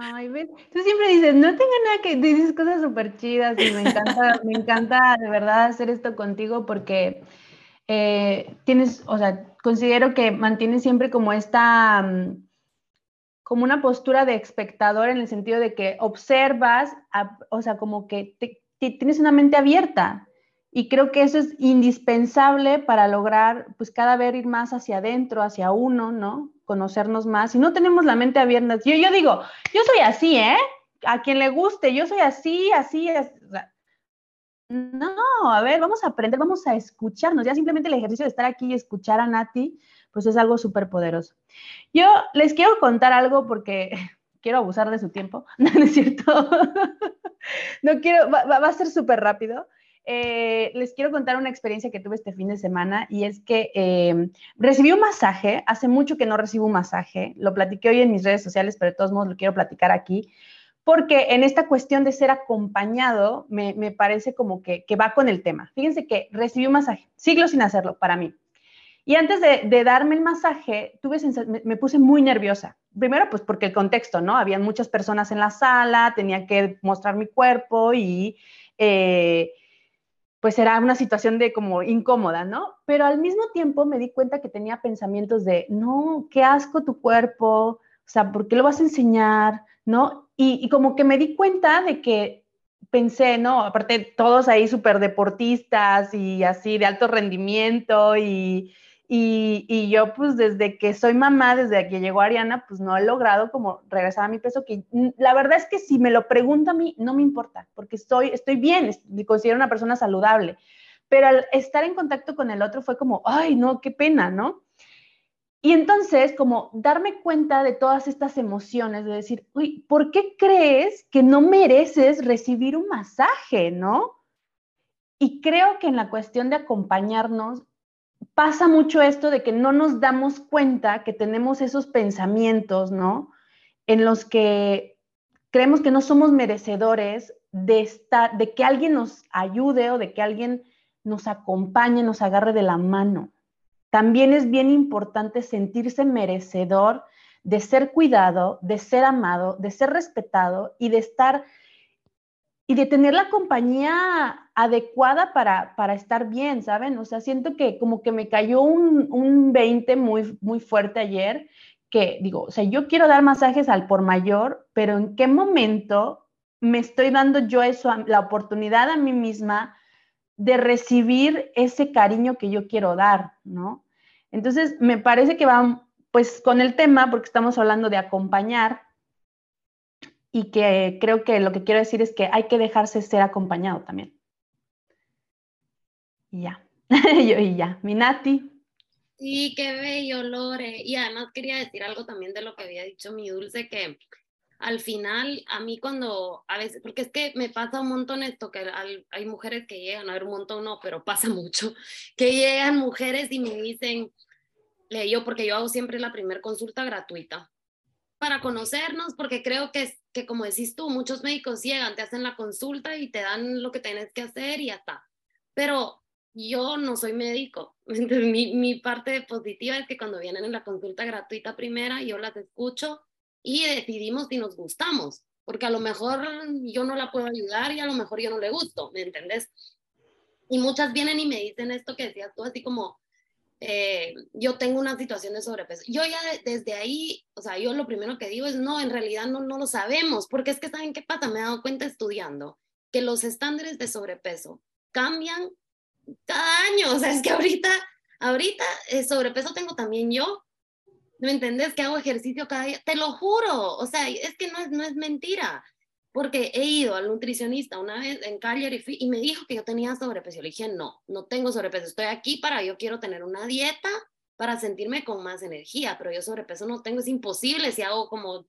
Ay, ves, tú siempre dices, no tengo nada que dices cosas súper chidas y me encanta, me encanta de verdad hacer esto contigo porque eh, tienes, o sea, considero que mantienes siempre como esta, mm, como una postura de espectador en el sentido de que observas, o sea, como que tienes una mente abierta. Y creo que eso es indispensable para lograr, pues cada vez ir más hacia adentro, hacia uno, ¿no? Conocernos más. Y no tenemos la mente abierta. Yo, yo digo, yo soy así, ¿eh? A quien le guste, yo soy así, así, no, a ver, vamos a aprender, vamos a escucharnos. Ya simplemente el ejercicio de estar aquí y escuchar a Nati, pues es algo súper poderoso. Yo les quiero contar algo porque quiero abusar de su tiempo. No, no es cierto. no quiero, va, va a ser súper rápido. Eh, les quiero contar una experiencia que tuve este fin de semana y es que em, recibí un masaje, hace mucho que no recibo un masaje, lo platiqué hoy en mis redes sociales, pero de todos modos lo quiero platicar aquí, porque en esta cuestión de ser acompañado me, parece como que, va con el tema. Fíjense que recibí un masaje, siglos sin hacerlo para mí. Y antes de, darme el masaje, tuve me, puse muy nerviosa. Primero, pues porque el contexto, ¿no? Habían muchas personas en la sala, tenía que mostrar mi cuerpo y eh, pues era una situación de como incómoda, ¿no? Pero al mismo tiempo me di cuenta que tenía pensamientos de, no, qué asco tu cuerpo, o sea, ¿por qué lo vas a enseñar? ¿No? Y, como que me di cuenta de que pensé, ¿no? Aparte, todos ahí súper deportistas y así de alto rendimiento y, y, yo pues desde que soy mamá, desde que llegó Ariana, pues no he logrado como regresar a mi peso, que la verdad es que si me lo pregunta a mí, no me importa, porque estoy, estoy bien, me considero una persona saludable, pero al estar en contacto con el otro fue como, ay, no, qué pena, ¿no? Y entonces, como darme cuenta de todas estas emociones, de decir, uy, ¿por qué crees que no mereces recibir un masaje, no? Y creo que en la cuestión de acompañarnos, pasa mucho esto de que no nos damos cuenta que tenemos esos pensamientos, ¿no? En los que creemos que no somos merecedores de estar, de que alguien nos ayude o de que alguien nos acompañe, nos agarre de la mano. También es bien importante sentirse merecedor de ser cuidado, de ser amado, de ser respetado y de estar y de tener la compañía adecuada para, para estar bien, ¿saben? O sea, siento que como que me cayó un, un 20 muy, muy fuerte ayer, que digo, o sea, yo quiero dar masajes al por mayor, pero ¿en qué momento me estoy dando yo eso, la oportunidad a mí misma de recibir ese cariño que yo quiero dar, ¿no? Entonces, me parece que va, pues, con el tema, porque estamos hablando de acompañar, y que creo que lo que quiero decir es que hay que dejarse ser acompañado también. Y ya, yo y ya, mi Nati. Sí, qué bello, Lore. Y además quería decir algo también de lo que había dicho mi dulce, que al final, a mí cuando, a veces, porque es que me pasa un montón esto, que hay mujeres que llegan, a ver, un montón no, pero pasa mucho, que llegan mujeres y me dicen, le yo, porque yo hago siempre la primera consulta gratuita para conocernos, porque creo que, que como decís tú, muchos médicos llegan, te hacen la consulta y te dan lo que tienes que hacer y ya está. Pero yo no soy médico. mi, mi parte positiva es que cuando vienen en la consulta gratuita primera, yo las escucho y decidimos si nos gustamos, porque a lo mejor yo no la puedo ayudar y a lo mejor yo no le gusto, ¿me entendés? Y muchas vienen y me dicen esto que decías tú, así como, eh, yo tengo una situación de sobrepeso. Yo ya desde ahí, o sea, yo lo primero que digo es, no, en realidad no, no lo sabemos, porque es que saben qué pasa, me he dado cuenta estudiando que los estándares de sobrepeso cambian cada año, o sea, es que ahorita, ahorita eh, sobrepeso tengo también yo, ¿me entendés? Que hago ejercicio cada día, te lo juro, o sea, es que no es, no es mentira porque he ido al nutricionista una vez en Cagliari y, me dijo que yo tenía sobrepeso. Le dije, no, no tengo sobrepeso, estoy aquí para, yo quiero tener una dieta para sentirme con más energía, pero yo sobrepeso no tengo, es imposible si hago como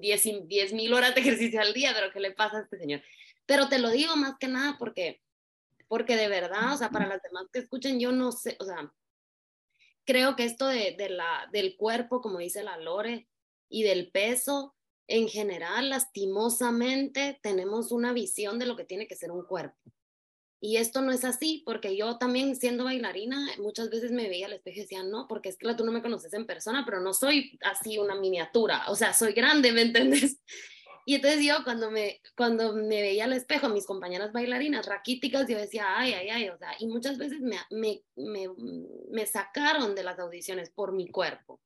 10 mm, mil horas de ejercicio al día, pero ¿qué le pasa a este señor? Pero te lo digo más que nada porque, porque de verdad, o sea, para las demás que escuchen, yo no sé, o sea, creo que esto de, de la, del cuerpo, como dice la Lore, y del peso, en general, lastimosamente, tenemos una visión de lo que tiene que ser un cuerpo. Y esto no es así, porque yo también siendo bailarina, muchas veces me veía al espejo y decía, no, porque es que tú no me conoces en persona, pero no soy así una miniatura, o sea, soy grande, ¿me entiendes? Y entonces yo cuando me, cuando me veía al espejo, mis compañeras bailarinas raquíticas, yo decía, ay, ay, ay, o sea, y muchas veces me, me, me sacaron de las audiciones por mi cuerpo,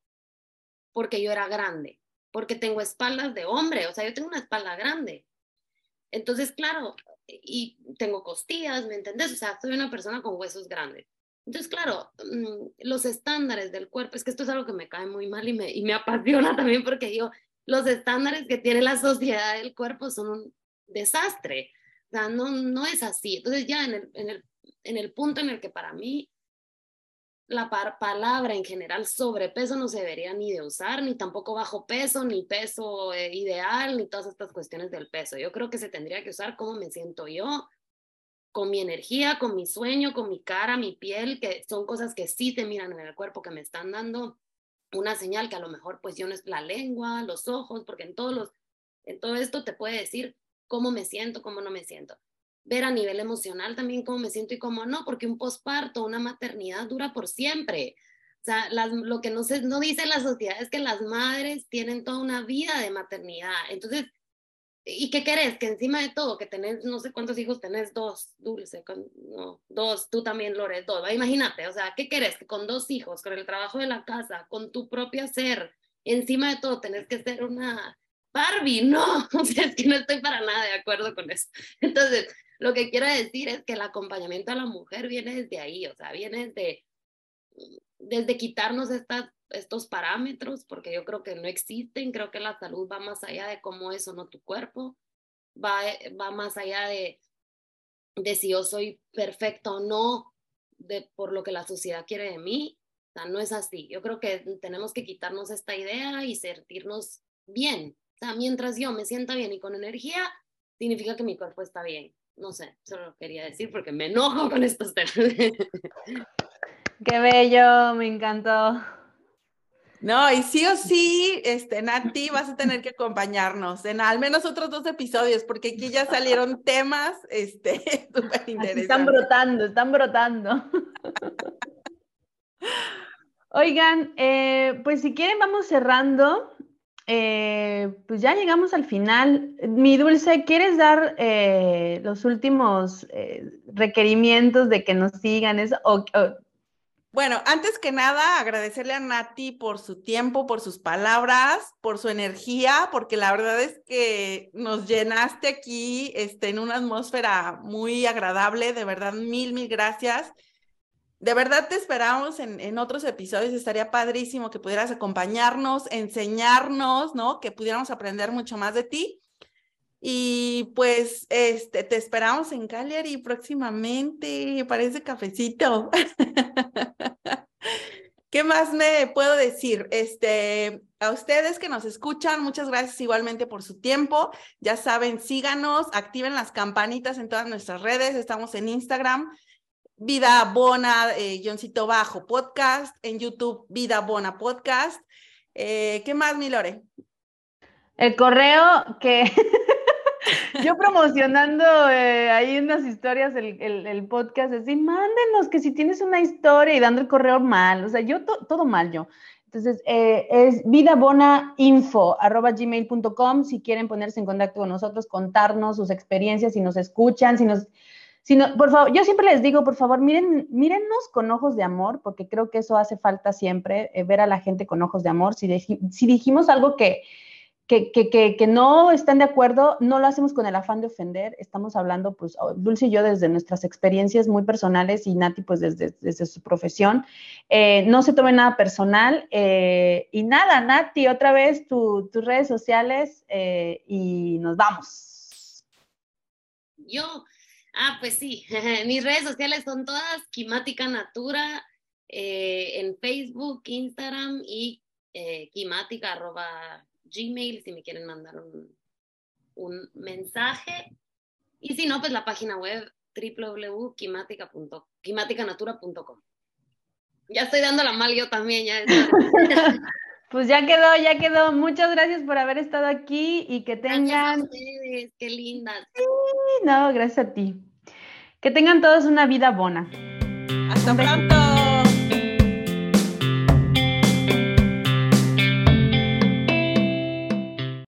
porque yo era grande porque tengo espaldas de hombre, o sea, yo tengo una espalda grande. Entonces, claro, y tengo costillas, ¿me entendés? O sea, soy una persona con huesos grandes. Entonces, claro, mm, los estándares del cuerpo, es que esto es algo que me cae muy mal y me, y me apasiona también porque digo, los estándares que tiene la sociedad del cuerpo son un desastre. O sea, no, no es así. Entonces, ya en el, en el, en el punto en el que para mí la palabra en general sobrepeso no se debería ni de usar, ni tampoco bajo peso, ni peso eh, ideal, ni todas estas cuestiones del peso. Yo creo que se tendría que usar cómo me siento yo, con mi energía, con mi sueño, con mi cara, mi piel, que son cosas que sí te miran en el cuerpo, que me están dando una señal que a lo mejor pues yo no es la lengua, los ojos, porque en, todos los, en todo esto te puede decir cómo me siento, cómo no me siento ver a nivel emocional también cómo me siento y cómo no, porque un posparto, una maternidad dura por siempre. O sea, lo que no, se, no dice la sociedad es que las madres tienen toda una vida de maternidad. Entonces, ¿y qué querés? Que encima de todo, que tenés, no sé cuántos hijos tenés, dos, dulce, no, dos, tú también, Lore, dos. Imagínate, o sea, ¿qué querés? Que con dos hijos, con el trabajo de la casa, con tu propio ser, encima de todo, tenés que ser una Barbie, no, o sea, es que no estoy para nada de acuerdo con eso. Entonces, lo que quiero decir es que el acompañamiento a la mujer viene desde ahí, o sea, viene desde, desde quitarnos estas, estos parámetros, porque yo creo que no existen, creo que la salud va más allá de cómo es o no tu cuerpo, va, va más allá de, de si yo soy perfecto o no, de, por lo que la sociedad quiere de mí. O sea, no es así. Yo creo que tenemos que quitarnos esta idea y sentirnos bien. Sea, mientras yo me sienta bien y con energía, significa que mi cuerpo está bien no sé, solo quería decir porque me enojo con estos temas. Qué bello, me encantó. No, y sí o sí, este, Nati, vas a tener que acompañarnos en al menos otros dos episodios, porque aquí ya salieron temas, este, súper interesantes. Están brotando, están brotando. Oigan, eh, pues si quieren vamos cerrando. Eh, pues ya llegamos al final. Mi dulce, ¿quieres dar eh, los últimos eh, requerimientos de que nos sigan? Eso? Bueno, antes que nada, agradecerle a Nati por su tiempo, por sus palabras, por su energía, porque la verdad es que nos llenaste aquí este, en una atmósfera muy agradable. De verdad, mil, mil gracias. De verdad te esperamos en, en, otros episodios. Estaría padrísimo que pudieras acompañarnos, enseñarnos, ¿no? Que pudiéramos aprender mucho más de ti. Y pues este, te esperamos en Cagliari próximamente para ese cafecito. ¿Qué más me puedo decir? Este, a ustedes que nos escuchan, muchas gracias igualmente por su tiempo. Ya saben, síganos, activen las campanitas en todas nuestras redes. Estamos en Instagram, Vida Bona, eh, Bajo Podcast, en YouTube, Vida Bona Podcast. Eh, ¿Qué más, Milore? El correo que Yo promocionando eh, ahí unas historias, el, el, podcast, así, mándenos que si tienes una historia y dando el correo mal, o sea, yo todo mal yo. Entonces, eh, es vidabonainfo.gmail.com si quieren ponerse en contacto con nosotros, contarnos sus experiencias, si nos escuchan, si nos... Si no, por favor, yo siempre les digo, por favor, miren, mírennos con ojos de amor, porque creo que eso hace falta siempre, eh, ver a la gente con ojos de amor. Si, dijimos algo que, que, no están de acuerdo, no lo hacemos con el afán de ofender, estamos hablando, pues, Dulce y yo desde nuestras experiencias muy personales y Nati, pues, desde, su profesión. Eh, no se tome nada personal. Eh, y nada, Nati, otra vez tus redes sociales y nos vamos. Yo, ah, pues sí, mis redes sociales son todas Quimática Natura en Facebook, Instagram y quimática arroba Gmail si me quieren mandar un, un mensaje. Y si no, pues la página web www.quimatica.quimaticanatura.com. Ya estoy dando la mal yo también, ya. pues ya quedó, ya quedó. Muchas gracias por haber estado aquí y que tengan. Gracias qué lindas. Sí, no, gracias a ti. Que tengan todos una vida buena. Hasta pronto.